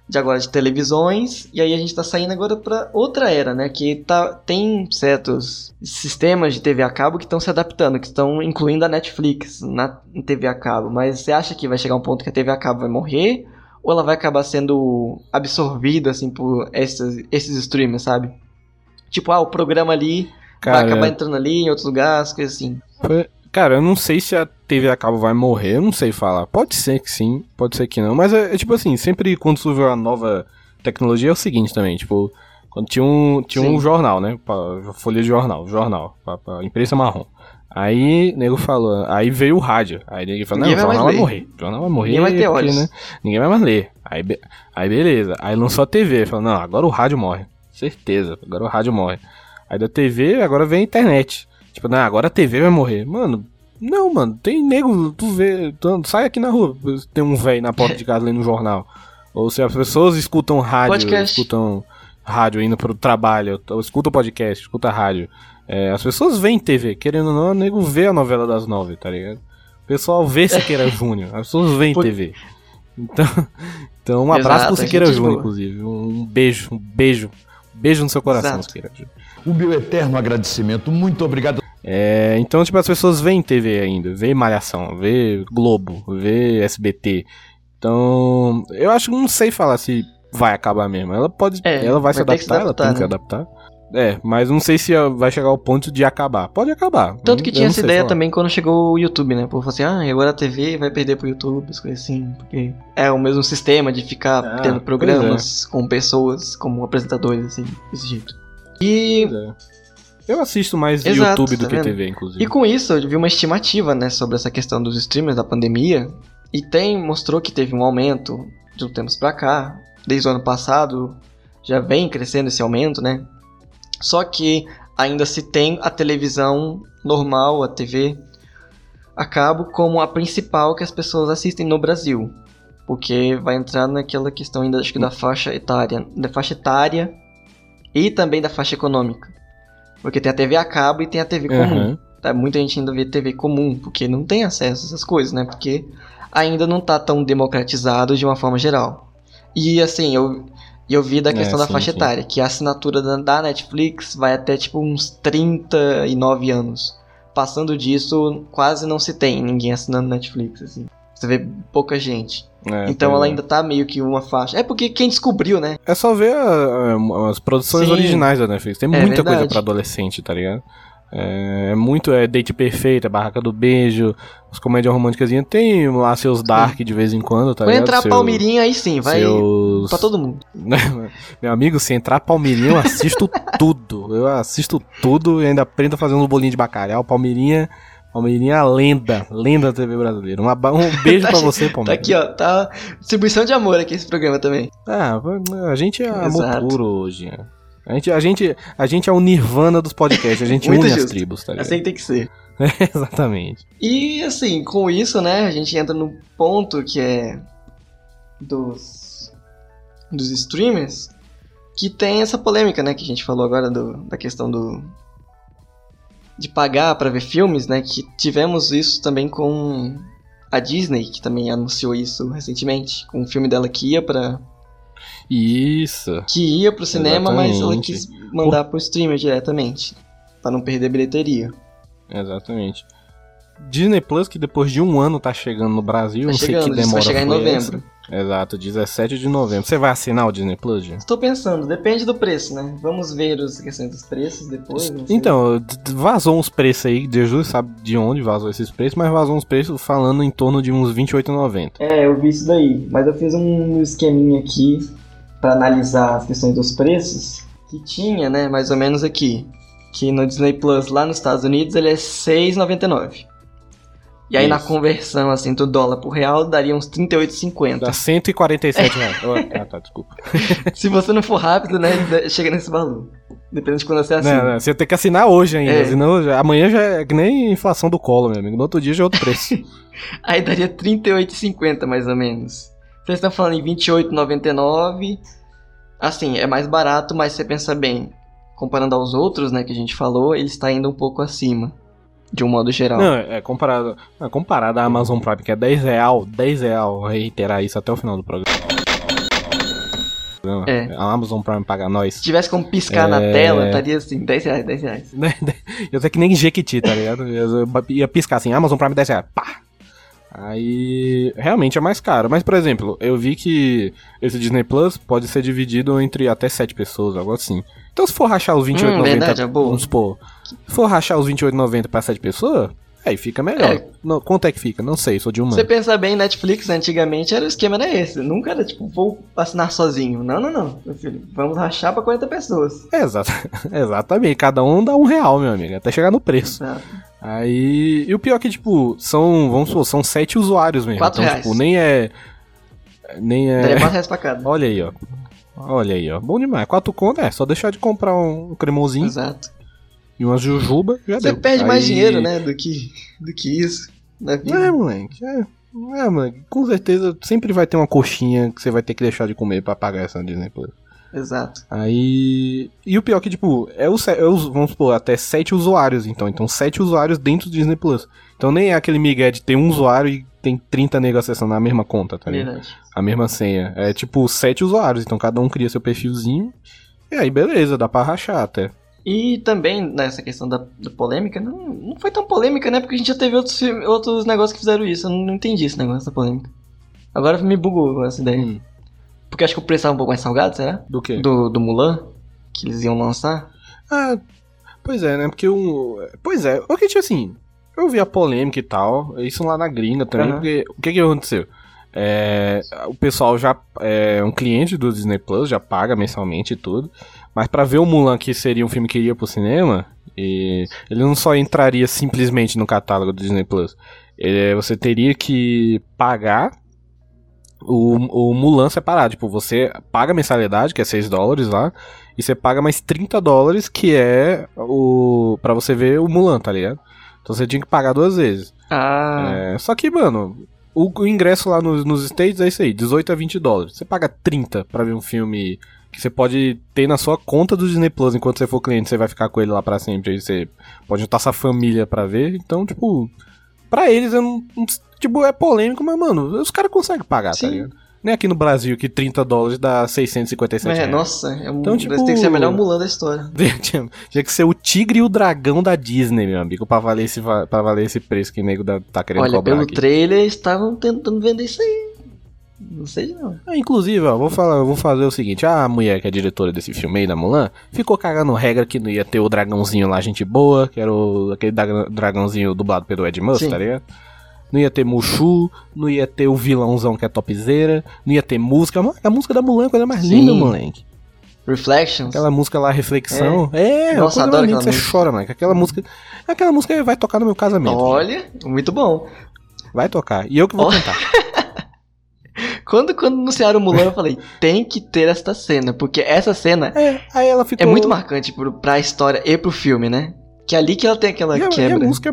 de agora de televisões e aí a gente tá saindo agora pra outra era, né? Que tá tem certos sistemas de TV a cabo que estão se adaptando, que estão incluindo a Netflix na TV a cabo. Mas você acha que vai chegar um ponto que a TV a cabo vai morrer? Ou ela vai acabar sendo absorvida, assim, por esses, esses streamers, sabe? Tipo, ah, o programa ali Cara, vai acabar entrando ali em outros lugares, coisa assim. Cara, eu não sei se a TV a cabo vai morrer, eu não sei falar. Pode ser que sim, pode ser que não. Mas é, é tipo assim, sempre quando surge uma nova tecnologia é o seguinte também, tipo, quando tinha um, tinha um jornal, né? folha de jornal, jornal, pra, pra imprensa marrom. Aí o nego falou, aí veio o rádio. Aí nego falou, não, Ninguém o vai vai morrer. O jornal vai morrer. Ninguém vai ter olhos. né, ninguém vai mais ler. Aí, be- aí beleza. Aí lançou a TV. Falou, não, agora o rádio morre. Certeza, agora o rádio morre. Aí da TV, agora vem a internet. Tipo, não, agora a TV vai morrer. Mano, não, mano, tem nego, tu vê, tu- sai aqui na rua, tem um velho na porta de casa lendo um jornal. Ou se as pessoas escutam rádio, Podcast. escutam rádio indo pro trabalho, ou escutam podcast, escuta rádio. É, as pessoas veem TV, querendo ou não, o nego vê a novela das nove, tá ligado? O pessoal vê [laughs] Siqueira Júnior, as pessoas veem Por- TV. Então, [laughs] então um abraço Exato, pro a Siqueira Júnior, inclusive. Um beijo, um beijo. Beijo no seu coração, Exato. Siqueira Júnior. O meu eterno agradecimento. Muito obrigado. É, então, tipo, as pessoas veem TV ainda, vê Malhação, vê Globo, vê SBT. Então, eu acho que não sei falar se vai acabar mesmo. Ela pode, É, ela vai, se vai ter que se adaptar, ela tem adaptar, que se né? adaptar. É, mas não sei se vai chegar ao ponto de acabar. Pode acabar. Tanto que Eu tinha essa ideia falar. também quando chegou o YouTube, né? Falou assim, ah, agora a TV vai perder pro YouTube, as coisas assim. Porque é o mesmo sistema de ficar Ah, tendo pois programas com pessoas, como apresentadores, assim, desse jeito. E é. Eu assisto mais Exato, YouTube do tá que? TV, inclusive. E com isso, eu vi uma estimativa, né, sobre essa questão dos streamers da pandemia. E tem, mostrou que teve um aumento de um tempos pra cá. Desde o ano passado, já vem crescendo esse aumento, né? Só que ainda se tem a televisão normal, a TV a cabo, como a principal que as pessoas assistem no Brasil. Porque vai entrar naquela questão ainda, acho que da faixa etária, da faixa etária e também da faixa econômica. Porque tem a TV a cabo e tem a TV comum. Aham. Tá, muita gente ainda vê TV comum, porque não tem acesso a essas coisas, né? Porque ainda não tá tão democratizado de uma forma geral. E assim, eu, eu vi da É, questão da sim, faixa sim. etária, que a assinatura da, da Netflix vai até tipo uns 39 anos. Passando disso, quase não se tem ninguém assinando Netflix, assim. Você vê pouca gente. É, então ela é. ainda tá meio que uma faixa. É porque quem descobriu, né? É só ver a- a- as produções Sim. originais da Netflix. Tem É muita coisa verdade. pra adolescente, tá ligado? É, é muito é Date Perfeita, Barraca do Beijo, as comédias românticas. Tem lá seus Dark de vez em quando, tá Quando ligado? entrar Seu- Palmirinha, aí sim, vai seus- pra todo mundo. [laughs] Meu amigo, se entrar Palmeirinha, eu assisto [laughs] tudo. Eu assisto tudo e ainda aprendo a fazer uns bolinhos de bacalhau. Palmeirinha, Palmeirinha lenda, lenda da TV brasileira. Um, aba- [laughs] um beijo Tá pra você, Tá Palmeiras. aqui, ó. Tá distribuição de amor aqui esse programa também. Ah, a gente é amor puro hoje. né? A gente, a, gente, a gente é o nirvana dos podcasts, a gente [laughs] une as justo. tribos, tá ligado? Assim tem que ser. [laughs] Exatamente. E assim, com isso, né, a gente entra no ponto que é dos dos streamers que tem essa polêmica, né, que a gente falou agora do, da questão do de pagar pra ver filmes, né, que tivemos isso também com a Disney, que também anunciou isso recentemente, com o filme dela que ia para Isso. que ia pro cinema, mas ela Exatamente. quis mandar pro streamer diretamente, pra não perder bilheteria. Exatamente. Disney Plus, que depois de um ano tá chegando no Brasil, Tá não sei chegando, que disse que demora. vai chegar em novembro. essa. Exato, 17 de novembro. Você vai assinar o Disney Plus, Jean? Estou pensando, depende do preço, né? Vamos ver as questões dos preços depois. sei. Então, vazou uns preços aí, Jesus sabe de onde vazou esses preços, mas vazou uns preços falando em torno de uns 28,90. É, eu vi isso daí, mas eu fiz um esqueminha aqui pra analisar as questões dos preços que tinha, né, mais ou menos aqui, que no Disney Plus lá nos Estados Unidos ele é 6,99. E aí na Isso. conversão assim do dólar pro real daria uns 38,50. Dá 147 reais. Ah, tá, desculpa. [laughs] Se você não for rápido, né, chega nesse valor. Depende de quando você assina. Não, não, você tem que assinar hoje ainda, É. senão amanhã já é que nem inflação do colo, meu amigo. No outro dia já é outro preço. [laughs] Aí daria 38,50 mais ou menos. Vocês estão falando em 28,99. Assim, é mais barato, mas se você pensa bem, comparando aos outros, né, que a gente falou, ele está indo um pouco acima. De um modo geral. Não, é comparado, é comparado à Amazon Prime, que é 10 real, 10 real, vou reiterar isso até o final do programa. É. A Amazon Prime paga nós. Se tivesse como piscar na É. tela, estaria assim, 10 reais, 10 reais. [laughs] Eu sei que nem Jequiti, tá ligado? Eu ia piscar assim, Amazon Prime 10 reais, pá! Aí, realmente é mais caro. Mas, por exemplo, eu vi que esse Disney Plus pode ser dividido entre até 7 pessoas, algo assim. Então, se for rachar os 28,90, Hum, verdade, é vamos supor, se for rachar os 28,90 pra 7 pessoas, aí fica melhor. É. Não, quanto é que fica? Não sei, sou de um Se você pensar bem, Netflix antigamente era o esquema era esse. Nunca era tipo, vou assinar sozinho. Não, não, não. Meu filho, vamos rachar pra 40 pessoas. Exato, [laughs] exatamente, cada um dá um real, meu amigo, até chegar no preço. Exato. Aí. E o pior é que, tipo, são. Vamos supor, são sete usuários mesmo. Quatro então, reais. tipo, nem é. Nem é. Daria 4 [laughs] reais pra cada. Olha aí, ó. Olha aí, ó. Bom demais. Quatro conto é só deixar de comprar um cremosinho Exato. E uma jujuba, já Você deu. perde mais Aí- dinheiro, né, do que, do que isso na vida. É, moleque. É, é, moleque. Com certeza sempre vai ter uma coxinha que você vai ter que deixar de comer pra pagar essa Disney Plus. Exato. Aí. E o pior é que, tipo, é os, é os- vamos supor, até sete usuários, então. Então, sete usuários dentro do Disney Plus. Então nem é aquele migué de ter um usuário e tem 30 negros acessando a mesma conta, tá ligado? Verdade. A mesma senha. É tipo sete usuários, então cada um cria seu perfilzinho. E aí, beleza, dá pra rachar até. E também nessa questão da, da polêmica, não, não foi tão polêmica, né? Porque a gente já teve outros, filme- outros negócios que fizeram isso. Eu não, não entendi esse negócio da polêmica. Agora me bugou essa ideia. Hum. Porque acho que o preço estava um pouco mais salgado, será? Do quê? Do, do Mulan, que eles iam lançar. Ah, pois é, né? Porque o. Pois é, o que tinha assim. Eu vi a polêmica e tal, isso lá na gringa também, Aham. porque o que que aconteceu? É, o pessoal já é um cliente do Disney Plus, já paga mensalmente e tudo, mas pra ver o Mulan, que seria um filme que iria pro cinema, e ele não só entraria simplesmente no catálogo do Disney Plus, ele- você teria que pagar o, o Mulan separado. Tipo, você paga a mensalidade, que é 6 dólares lá, e você paga mais 30 dólares, que é o. para você ver o Mulan, tá ligado? Então você tinha que pagar duas vezes. Ah, É, só que, mano, o, o ingresso lá nos, nos States é isso aí, 18 a 20 dólares. Você paga 30 pra ver um filme que você pode ter na sua conta do Disney Plus enquanto você for cliente, você vai ficar com ele lá pra sempre. Aí você pode juntar sua família pra ver. Então, tipo, pra eles eu não. não- Tipo, é polêmico, mas, mano, os caras conseguem pagar, tá Sim. ligado? Nem aqui no Brasil que 30 dólares dá 657 é, reais. nossa, é um, Então, tipo- tem que ser a melhor Mulan da história. [laughs] tinha, tinha que ser o tigre e o dragão da Disney, meu amigo, pra valer esse, pra valer esse preço que o nego da- tá querendo Olha, cobrar pelo aqui. trailer estavam tentando vender isso aí. Não sei não. Ah, inclusive, ó, vou falar, vou fazer o seguinte: a mulher que é diretora desse filme aí da Mulan ficou cagando regra que não ia ter o dragãozinho lá, gente boa, que era o, aquele dra- dragãozinho dublado pelo Ed Murphy, tá ligado? Não ia ter Mushu, não ia ter o vilãozão que é topzera, não ia ter música. A música da Mulan é a coisa mais Sim. linda, moleque. Reflections. Aquela música lá, Reflexão. É, é uma Nossa, coisa adoro aquela você música. chora, mano. Aquela música. Aquela música vai tocar no meu casamento. Olha, muito bom. Vai tocar. E eu que vou Ó. cantar. [laughs] Quando, quando anunciaram o Mulan, eu falei, tem que ter essa cena, porque essa cena É, aí ela ficou. é muito marcante pro, pra história e pro filme, né? Que é ali que ela tem aquela E a, e a quebra. música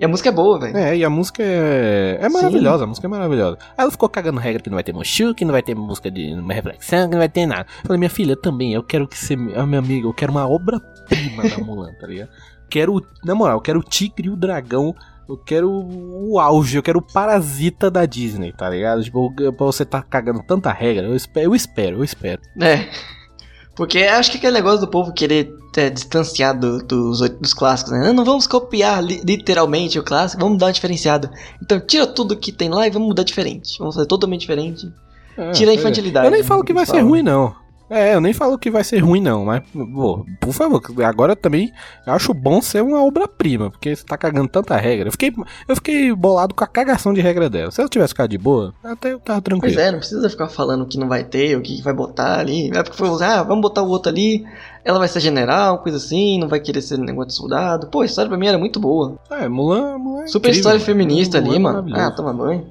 E a música é boa, velho. É, e a música é, é maravilhosa, a música é maravilhosa. Aí ela ficou cagando regra que não vai ter Mushu, que não vai ter música de uma reflexão, que não vai ter nada. Eu falei, minha filha, também, eu quero que você, ah, minha amiga, eu quero uma obra-prima da Mulan, tá ligado? Quero, na moral, eu quero o Tigre e o Dragão, eu quero o auge, eu quero o parasita da Disney, tá ligado? Tipo, pra você tá cagando tanta regra, eu espero, eu espero, eu espero. É. Porque acho que aquele negócio do povo querer é, distanciar do- dos, dos clássicos, né? Não, não vamos copiar li- literalmente o clássico, vamos dar uma diferenciada. Então tira tudo que tem lá e vamos mudar diferente. Vamos fazer totalmente diferente. É, Tira a pois é. infantilidade. Eu nem falo que vai ser ruim, não. É, eu nem falo que vai ser ruim, não. Mas, pô, por favor, agora também acho bom ser uma obra-prima, porque você tá cagando tanta regra. Eu fiquei, eu fiquei bolado com a cagação de regra dela. Se eu tivesse ficado de boa, até eu tava tranquilo. Pois é, não precisa ficar falando que não vai ter, o que vai botar ali. É porque foi usar, ah, vamos botar o outro ali, ela vai ser general, coisa assim, não vai querer ser negócio de soldado. Pô, a história pra mim era muito boa. É, Mulan, Mulan é Super incrível, história mano. feminista Mulan ali, é mano. maravilhoso. Ah, toma banho.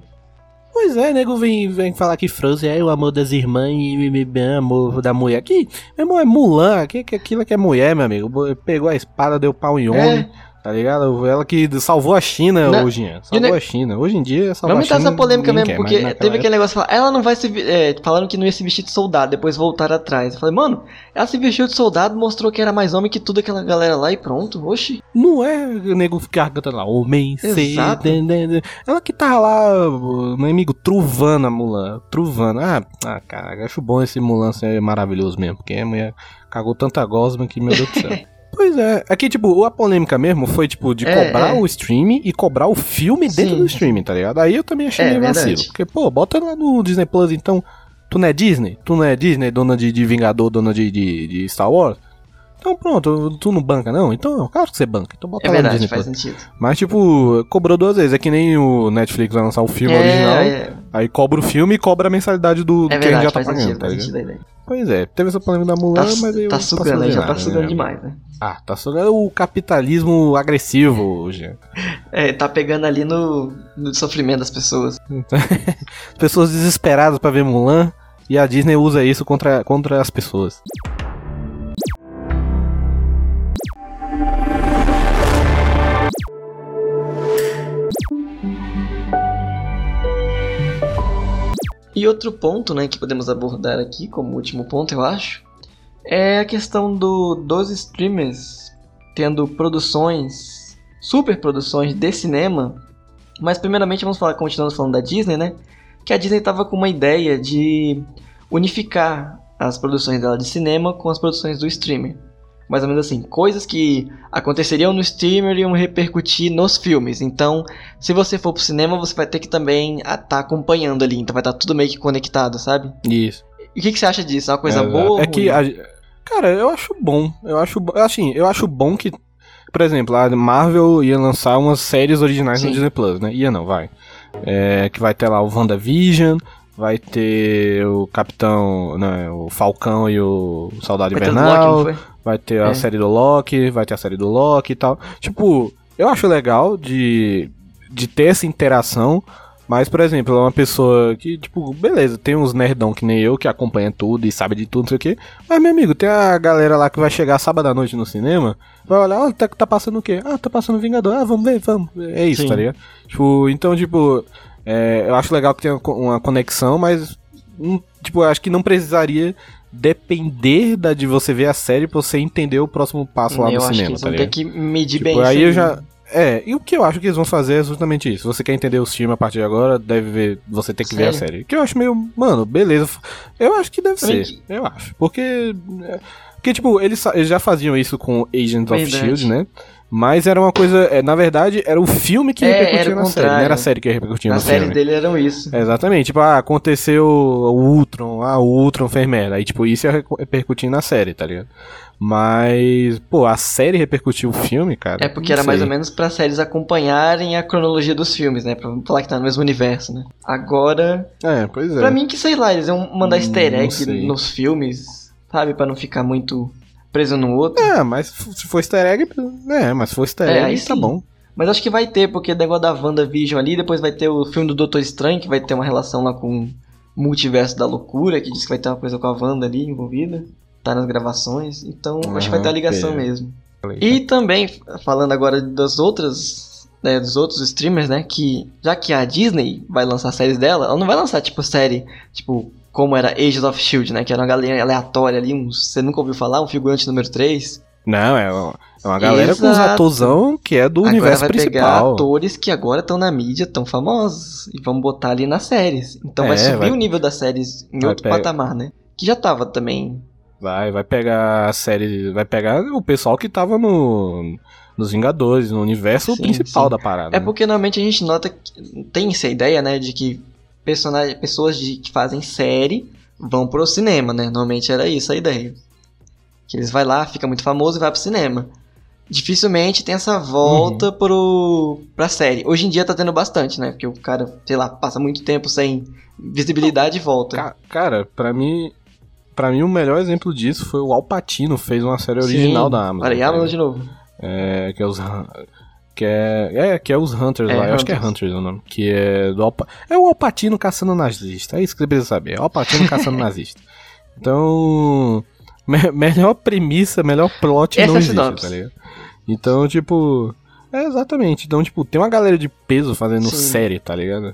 Pois é, nego vem, vem falar que Frozen é o amor das irmãs e e- amor da mulher. Que, meu irmão, é Mulan, que, que, aquilo que é mulher, meu amigo. Pegou a espada, deu pau em homem, tá ligado? Ela que salvou a China Não. hoje. E o Salvou ne- a China. Hoje em dia, salvar Vamos a entrar China. nessa polêmica mesmo, quer, porque teve época- aquele negócio de falar, ela não vai se. É, falaram que não ia se vestir de soldado, depois voltaram atrás. Eu falei, mano, ela se vestiu de soldado, mostrou que era mais homem que tudo aquela galera lá e pronto. Oxi. Não é o nego ficar cantando lá, homem, Exato. cê, den, den, den. Ela que tava lá, meu amigo, truvando a Mulan. Truvando. Ah, ah, cara, acho bom esse Mulan ser maravilhoso mesmo, porque a mulher cagou tanta gosma que, meu Deus do céu. [laughs] Pois é, aqui, tipo, a polêmica mesmo foi, tipo, de É, cobrar é. o streaming e cobrar o filme dentro Sim. do streaming, tá ligado? Aí eu também achei É, meio verdade. vacilo. Porque, pô, bota lá no Disney Plus, então. Tu não é Disney? Tu não é Disney, dona de, de Vingador, dona de, de, de Star Wars? Então pronto, tu não banca não? Então, claro que você banca. Então bota É lá no verdade, Disney faz Plus. sentido. Mas, tipo, cobrou duas vezes. É que nem o Netflix vai lançar o filme É, original. é. Aí cobra o filme e cobra a mensalidade do, É que a gente verdade, já tá faz pagando, sentido, tá ligado? Pois é, teve essa polêmica da Mulan, Tá, mas eu tá sugando já tá sugando né? demais, né? Ah, tá sugando o capitalismo agressivo hoje. [laughs] É, tá pegando ali no, no sofrimento das pessoas. As [laughs] pessoas desesperadas pra ver Mulan e a Disney usa isso contra, contra as pessoas. E outro ponto, né, que podemos abordar aqui como último ponto, eu acho, é a questão do, dos streamers tendo produções, super produções de cinema. Mas primeiramente vamos falar, continuando falando da Disney, né? Que a Disney tava com uma ideia de unificar as produções dela de cinema com as produções do streamer. Mais ou menos assim, coisas que aconteceriam no streamer iam repercutir nos filmes. Então, se você for pro cinema, você vai ter que também estar acompanhando ali. Então vai estar tudo meio que conectado, sabe? Isso. E o que, que você acha disso? É uma coisa É, boa? ou É que, a- cara, eu acho bom. Eu acho, assim, eu acho bom que, por exemplo, a Marvel ia lançar umas séries originais no Sim. Disney Plus, né? Ia não, vai. É, que vai ter lá o WandaVision, vai ter o Capitão, né, o Falcão e o Soldado Vai ter o Invernal, Loki, vai ter a É. série do Loki, vai ter a série do Loki e tal. Tipo, eu acho legal de, de ter essa interação, mas, por exemplo, é uma pessoa que, tipo, beleza, tem uns nerdão que nem eu, que acompanha tudo e sabe de tudo, não sei o quê. Mas, meu amigo, tem a galera lá que vai chegar sábado à noite no cinema, vai olhar, ó, tá, tá passando o quê? Ah, tá passando Vingador, ah, vamos ver, vamos. É isso, Sim. tá ligado? Tipo, então, tipo, é, eu acho legal que tenha uma conexão, mas, hum, tipo, eu acho que não precisaria depender da de você ver a série pra você entender o próximo passo lá eu no acho que cinema, eles tá vão ter que medir Tipo, bem aí isso eu já. É, e o que eu acho que eles vão fazer é justamente isso. Se você quer entender os filmes a partir de agora, deve ver. Você tem que ver a Sério? série. Que eu acho meio. Mano, beleza. Eu acho que deve Também ser. Eu acho. Porque. é, Porque, tipo, eles, eles já faziam isso com Agents of Verdade. Shield, né? Mas era uma coisa. é, na verdade, era o filme que É, repercutia na série. Não era a série que repercutia Nas no séries filme. dele eram isso. Exatamente, tipo, ah, aconteceu o Ultron, ah, o Ultron fez merda. Aí, tipo, isso ia repercutir na série, tá ligado? Mas, pô, a série repercutiu o filme, cara. É porque era mais sei. ou menos pra séries acompanharem a cronologia dos filmes, né? Pra falar que tá no mesmo universo, né? Agora, É, pois é. pra mim que sei lá, eles iam mandar Hum, easter egg nos filmes. sabe? Pra não ficar muito preso no outro. É, mas se for easter egg, é, mas se for easter É, egg, aí tá bom. Mas acho que vai ter, porque o negócio da WandaVision ali, depois vai ter o filme do Doutor Estranho, que vai ter uma relação lá com o multiverso da loucura, que diz que vai ter uma coisa com a Wanda ali envolvida. Tá nas gravações. Então acho que vai ter a ligação é. mesmo. E também, falando agora das outras. Né, dos outros streamers, né? Que já que a Disney vai lançar séries dela, ela não vai lançar tipo série, tipo, como era Agents of Shield, né? Que era uma galera aleatória ali, um, você nunca ouviu falar, um figurante número 3. Não, é uma, é uma galera com os Exato. atorzão que é do Agora universo vai pegar principal. atores que agora estão na mídia, tão famosos, e vamos botar ali nas séries. Então vai É, subir vai- o nível das séries em vai outro pegar- patamar, né? Que já tava também. Vai, vai pegar a série, vai pegar o pessoal que tava no nos Vingadores, no universo Sim, principal sim. da parada. É né? porque normalmente a gente nota que tem essa ideia, né, de que personagens, pessoas de, que fazem série vão pro cinema, né? Normalmente era isso a ideia. Que eles vai lá, fica muito famoso e vai pro cinema. Dificilmente tem essa volta Uhum. pro pra série. Hoje em dia tá tendo bastante, né? Porque o cara, sei lá, passa muito tempo sem visibilidade e volta. Ca- Cara, pra mim, para mim o melhor exemplo disso foi o Al Pacino fez uma série original Sim. da Amazon. Olha Amazon de novo. É, que é os que é, é, que é os Hunters É, lá, eu acho que é Hunters. Hunters o nome, que é do Alpa, é o Alpatino caçando nazista, é isso que você precisa saber, é o Alpatino caçando [laughs] nazista. Então, me- melhor premissa, melhor plot Essa não é existe, sinopse. tá ligado? Então, tipo, é exatamente. Então, tipo, tem uma galera de peso fazendo Sim. série, tá ligado?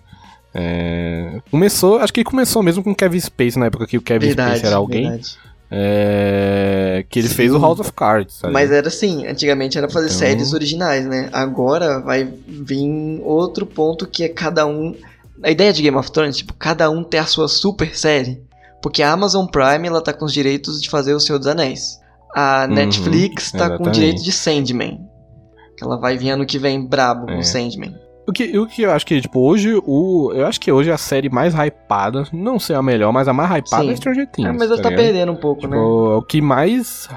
É, começou, acho que começou mesmo com Kevin Space na época que o Kevin Verdade, Space era alguém. verdade. É, que ele Sim. fez o House of Cards, tá Mas era assim, antigamente era fazer Então- séries originais, né? Agora vai vir outro ponto que é cada um. A ideia de Game of Thrones, tipo, cada um ter a sua super série. Porque a Amazon Prime ela tá com os direitos de fazer O Senhor dos Anéis. A Uhum, Netflix tá com o exatamente. direito de Sandman. Que ela vai vir ano que vem brabo com É. o Sandman. O que, o que eu acho que, tipo, hoje o. Eu acho que hoje a série mais hypada, não sei a melhor, mas a mais hypada Sim. é Stranger Things. É, mas ela tá ligado? perdendo um pouco, Tipo, né? o que mais.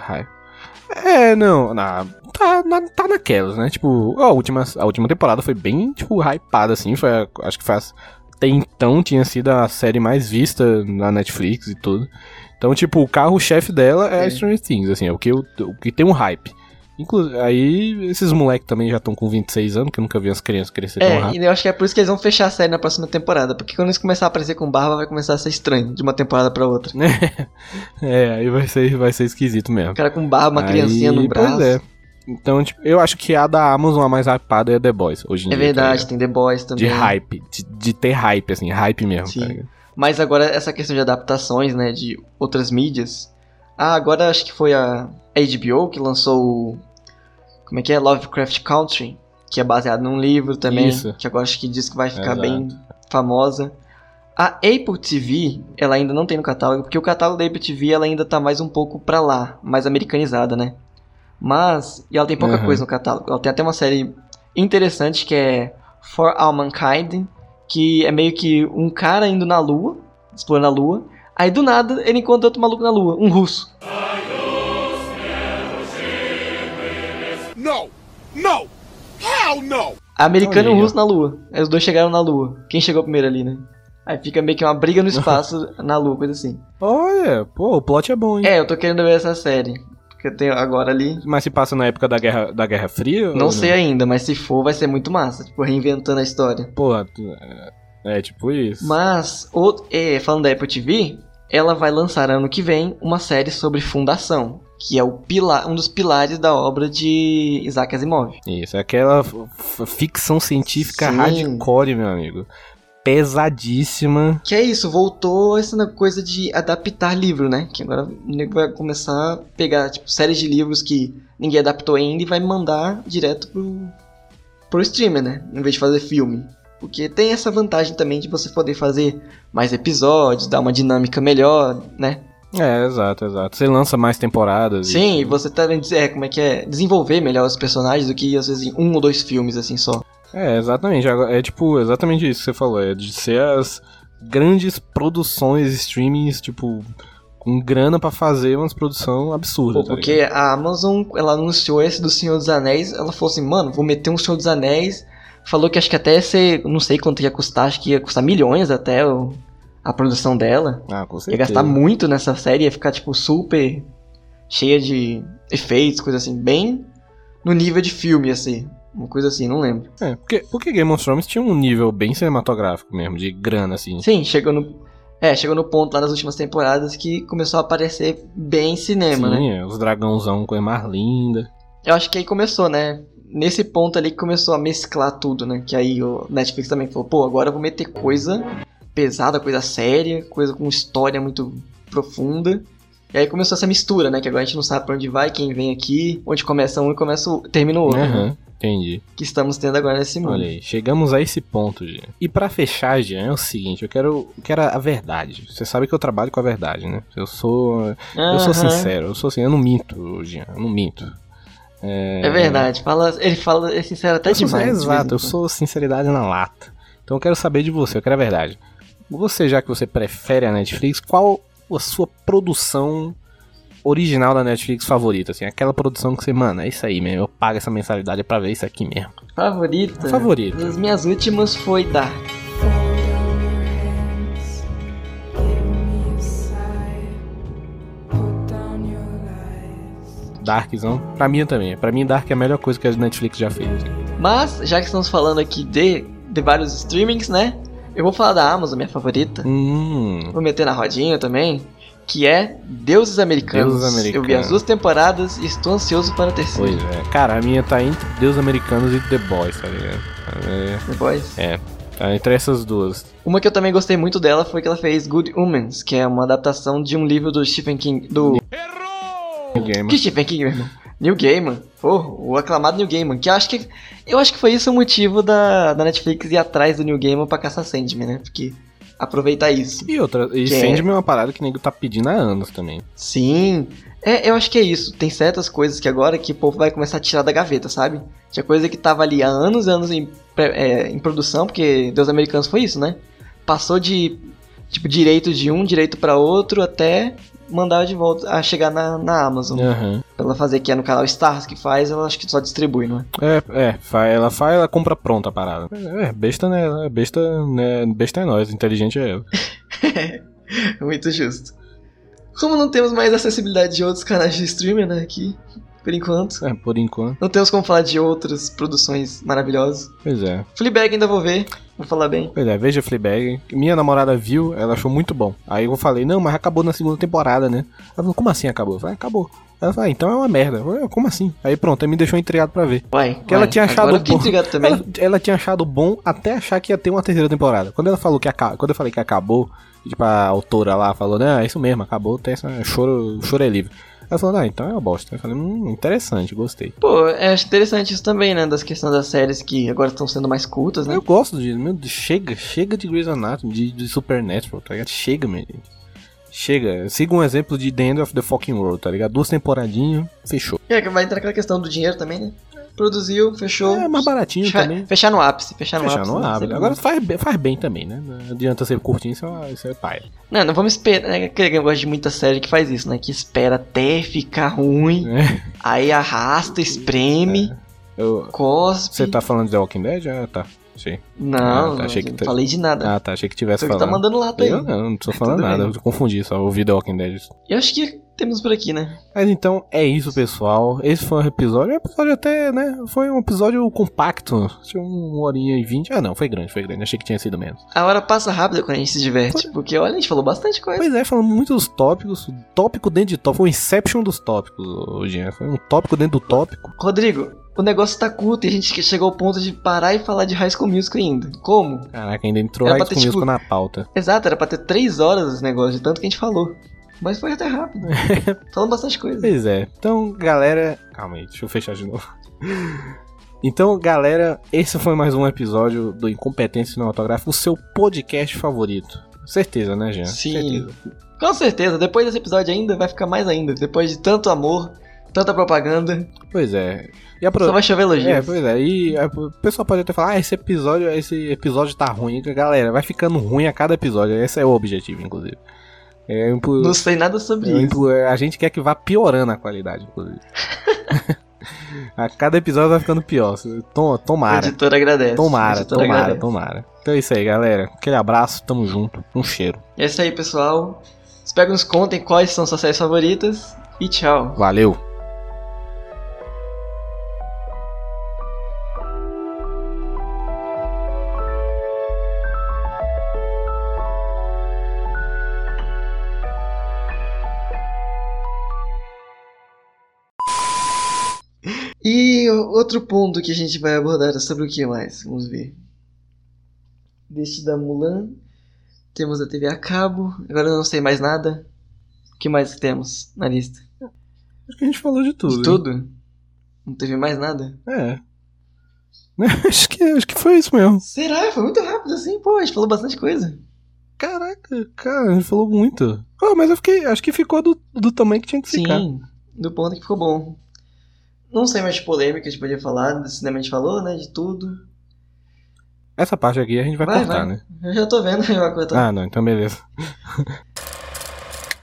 É, não. Na, tá, na, tá naquelas, né? Tipo, a última, a última temporada foi bem, tipo, hypada, assim. Foi, acho que faz. Até então tinha sido a série mais vista na Netflix e tudo. Então, tipo, o carro-chefe dela é, É. Stranger Things, assim, é o que, o, o que tem um hype. Inclusive, aí esses moleques também já estão com 26 anos, que eu nunca vi as crianças crescer tão É, rápido. e eu acho que é por isso que eles vão fechar a série na próxima temporada. Porque quando eles começarem a aparecer com barba, vai começar a ser estranho de uma temporada pra outra. [laughs] É, aí vai ser, vai ser esquisito mesmo. O cara com barba, uma Aí, criancinha no braço. Pois é. Então, tipo, eu acho que a da Amazon a mais hypada é The Boys, hoje em É dia. verdade, tá tem The Boys também. de hype, de, de ter hype, assim, hype mesmo, Sim. tá? Mas agora essa questão de adaptações, né, de outras mídias. Ah, agora acho que foi a HBO que lançou o como é que é Lovecraft Country, que é baseado num livro também, Isso. que agora acho que diz que vai ficar Exato. bem famosa. A Apple TV, ela ainda não tem no catálogo, porque o catálogo da Apple TV ela ainda tá mais um pouco pra lá, mais americanizada, né? Mas, e ela tem pouca Uhum. coisa no catálogo. Ela tem até uma série interessante que é For All Mankind, que é meio que um cara indo na lua, explorando a lua, aí do nada ele encontra outro maluco na lua, um russo. No! No! Hell no! Americano e russo na lua. Aí os dois chegaram na lua. Quem chegou primeiro ali, né? Aí fica meio que uma briga no [laughs] espaço na lua, coisa assim. Olha, pô, o plot é bom, hein? É, eu tô querendo ver essa série. Que eu tenho agora ali. Mas se passa na época da Guerra, da Guerra Fria? Não sei ainda, mas se for vai ser muito massa. Tipo, reinventando a história. Tu- é, é tipo isso. Mas, o- é, falando da Apple TV, ela vai lançar ano que vem uma série sobre fundação. Que é o pilar, um dos pilares da obra de Isaac Asimov. Isso, é aquela ficção científica Sim. hardcore, meu amigo. Pesadíssima. Que é isso, voltou essa coisa de adaptar livro, né? Que agora o nego vai começar a pegar, tipo, séries de livros que ninguém adaptou ainda e vai mandar direto pro, pro streamer, né? Em vez de fazer filme. Porque tem essa vantagem também de você poder fazer mais episódios, dar uma dinâmica melhor, né? É, exato, exato. Você lança mais temporadas. e- Sim, e você tá é, como é que é? Desenvolver melhor os personagens do que às vezes em um ou dois filmes assim só. É, exatamente. É tipo, exatamente isso que você falou. É de ser as grandes produções streamings, tipo, com grana pra fazer umas produção absurda. Pô, tá porque a Amazon, ela anunciou esse do Senhor dos Anéis, ela falou assim, mano, vou meter um Senhor dos Anéis. Falou que acho que até ser, não sei quanto ia custar, acho que ia custar milhões até o, a produção dela. Ah, com Ia certeza. gastar muito nessa série, ia ficar, tipo, super cheia de efeitos, coisa assim, bem no nível de filme, assim. Uma coisa assim, não lembro. É, porque, porque Game of Thrones tinha um nível bem cinematográfico mesmo, de grana, assim. Sim, chegou no. É, chegou no ponto lá nas últimas temporadas que começou a aparecer bem cinema, né? Sim, é, os dragãozão com a mais linda. Eu acho que aí começou, né? Nesse ponto ali que começou a mesclar tudo, né? Que aí o Netflix também falou, pô, agora eu vou meter coisa pesada, coisa séria, coisa com história muito profunda. E aí começou essa mistura, né? Que agora a gente não sabe pra onde vai, quem vem aqui, onde começa um e começa o... termina o outro. Né? entendi. Que estamos tendo agora nesse mundo. Olha aí, chegamos a esse ponto, Jean. E pra fechar, Jean, é o seguinte, eu quero, eu quero a verdade. Você sabe que eu trabalho com a verdade, né? Eu sou, eu sou sincero, eu sou assim, eu não minto, Jean, eu não minto. É, É verdade, fala, ele fala é sincero até eu demais. em exato, eu sou sinceridade na lata. Então eu quero saber de você, eu quero a verdade. Você, já que você prefere a Netflix, qual a sua produção original da Netflix favorita? Assim, aquela produção que você, mano, é isso aí mesmo, eu pago essa mensalidade pra ver isso aqui mesmo. Favorita? Favorita. As minhas últimas foi Dark. Darkzão, pra mim também. Pra mim, Dark é a melhor coisa que a Netflix já fez. Mas, já que estamos falando aqui de, de vários streamings, né? Eu vou falar da Amazon, minha favorita. Hum, Vou meter na rodinha também. Que é Deuses Americanos. Deuses Americanos. Eu vi as duas temporadas e estou ansioso para a terceira. pois é. Cara, a minha tá entre Deus Americanos e The Boys, tá ligado? É, The Boys. é, tá entre essas duas. Uma que eu também gostei muito dela foi que ela fez Good Omens, que é uma adaptação de um livro do Stephen King. Do. Game. Que Stephen King, meu irmão? Neil Gaiman. Pô, o aclamado Neil Gaiman. Que eu acho que. Eu acho que foi isso o motivo da, da Netflix ir atrás do Neil Gaiman pra caçar Sandman, né? Porque. Aproveitar isso. E outra, e é- Sandman é uma parada que o nego tá pedindo há anos também. Sim. É, eu acho que é isso. Tem certas coisas que agora que o povo vai começar a tirar da gaveta, sabe? Tinha coisa que tava ali há anos e anos em, é, em produção, porque Deus Americanos foi isso, né? Passou de, tipo, direito de um, direito pra outro, até mandar de volta a chegar na, na Amazon. Aham. Pra ela fazer, que é no canal Stars que faz, ela acho que só distribui, não é? É, é, ela faz, ela compra pronta a parada. É, besta, né? Besta, né? Besta é nós, inteligente é ela. [laughs] Muito justo. Como não temos mais acessibilidade de outros canais de streamer, né, aqui, por enquanto. É, por enquanto. Não temos como falar de outras produções maravilhosas. Pois é. Fleabag ainda vou ver, vou falar bem. Pois é, veja Fleabag. Minha namorada viu, ela achou muito bom. Aí eu falei, não, mas acabou na segunda temporada, né? Ela falou, como assim acabou? Eu falei, acabou. Ela falou, ah, então é uma merda. Eu falei, como assim? Aí pronto, aí me deixou intrigado pra ver. Uai, Porque ela tinha achado agora bom. intrigado também. Ela, ela tinha achado bom até achar que ia ter uma terceira temporada. Quando ela falou que acabou, quando eu falei que acabou, tipo a autora lá falou, né, é isso mesmo, acabou, tem essa choro, choro é livre. Ela falou, ah, então é uma bosta. Eu falei, hum, interessante, gostei. Pô, eu acho interessante isso também, né? Das questões das séries que agora estão sendo mais cultas, né? Eu gosto de, meu, de- chega, chega de Grey's Anatomy, de, de Supernatural, tá ligado? Chega, meu. Chega, siga um exemplo de The End of the Fucking World, tá ligado? Duas temporadinhas, fechou. É, que vai entrar aquela questão do dinheiro também, né? Produziu, fechou. É mais baratinho Fecha- também. Fechar no ápice, fechar no Fechar ápice. no né? abre. Sempre Agora faz, bem- faz bem também, né? Não adianta ser curtinho, isso é, isso é paia. Não, não vamos esperar, né? Aquele negócio de muita série que faz isso, né? Que espera até ficar ruim, [laughs] É. aí arrasta, espreme, Eu, cospe. você tá falando de The Walking Dead? Ah, tá. Sim. Não, Ah, tá, não, achei que não tá- falei de nada. Ah, tá. Achei que tivesse Você que tá falando. mandando lata aí. Eu não, não tô falando Tudo nada. bem. Eu confundi só. Ouvi The Walking Dead. Eu acho que temos por aqui, né? Mas então é isso, pessoal. Esse foi um episódio. Um episódio até, né? Foi um episódio compacto. Tinha uma horinha e vinte. Ah, não, foi grande, foi grande. Achei que tinha sido menos. A hora passa rápido quando a gente se diverte, porque olha, a gente falou bastante coisa. Pois é, falamos muitos tópicos. Tópico dentro de tópico. Foi um Inception dos tópicos hoje. Foi um tópico dentro do tópico. Rodrigo, o negócio tá curto e a gente chegou ao ponto de parar e falar de High School Musical ainda. Como? Caraca, ainda entrou Era High ter, School Musical tipo, na pauta. Exato, era pra ter três horas esse negócio, de tanto que a gente falou. Mas foi até rápido. [laughs] Falando bastante coisa. Pois é. Então, galera. Calma aí, deixa eu fechar de novo. Então, galera, esse foi mais um episódio do Incompetência Cinematográfica, o seu podcast favorito. Certeza, né, Jean? Sim. Certeza. Com certeza, depois desse episódio ainda vai ficar mais ainda. Depois de tanto amor, tanta propaganda, Pois é. E a pro- só vai chover elogios. É, pois é. E a- o pessoal pode até falar, ah, esse episódio, esse episódio tá ruim. Galera, vai ficando ruim a cada episódio. Esse é o objetivo, inclusive. É, Não sei nada sobre é, isso. a gente quer que vá piorando a qualidade, inclusive. [laughs] A cada episódio vai ficando pior. Tom- O Tomara. editor agradece. o Tomara, editor tomara, agradece. tomara. Então é isso aí, galera. Aquele abraço, tamo junto. Um cheiro. É isso aí, pessoal. Espero que nos contem quais são suas séries favoritas. E tchau. Valeu. Outro ponto que a gente vai abordar é sobre o que mais? Vamos ver. Deste da Mulan. Temos a TV a cabo. Agora eu não sei mais nada. O que mais temos na lista? Acho que a gente falou de tudo. De tudo? Não teve mais nada? É. [laughs] acho, que, acho que foi isso mesmo. Será? Foi muito rápido assim, pô. A gente falou bastante coisa. Caraca, cara, a gente falou muito. Ah, mas eu fiquei. Acho que ficou do, do tamanho que tinha que ficar. Sim, do ponto que ficou bom. Não sei mais polêmica, a gente podia falar. Do cinema a gente falou, né? De tudo. Essa parte aqui a gente vai, Vai, cortar, vai. né? Eu já tô vendo, eu vou cortar. Ah, não, então beleza. [laughs]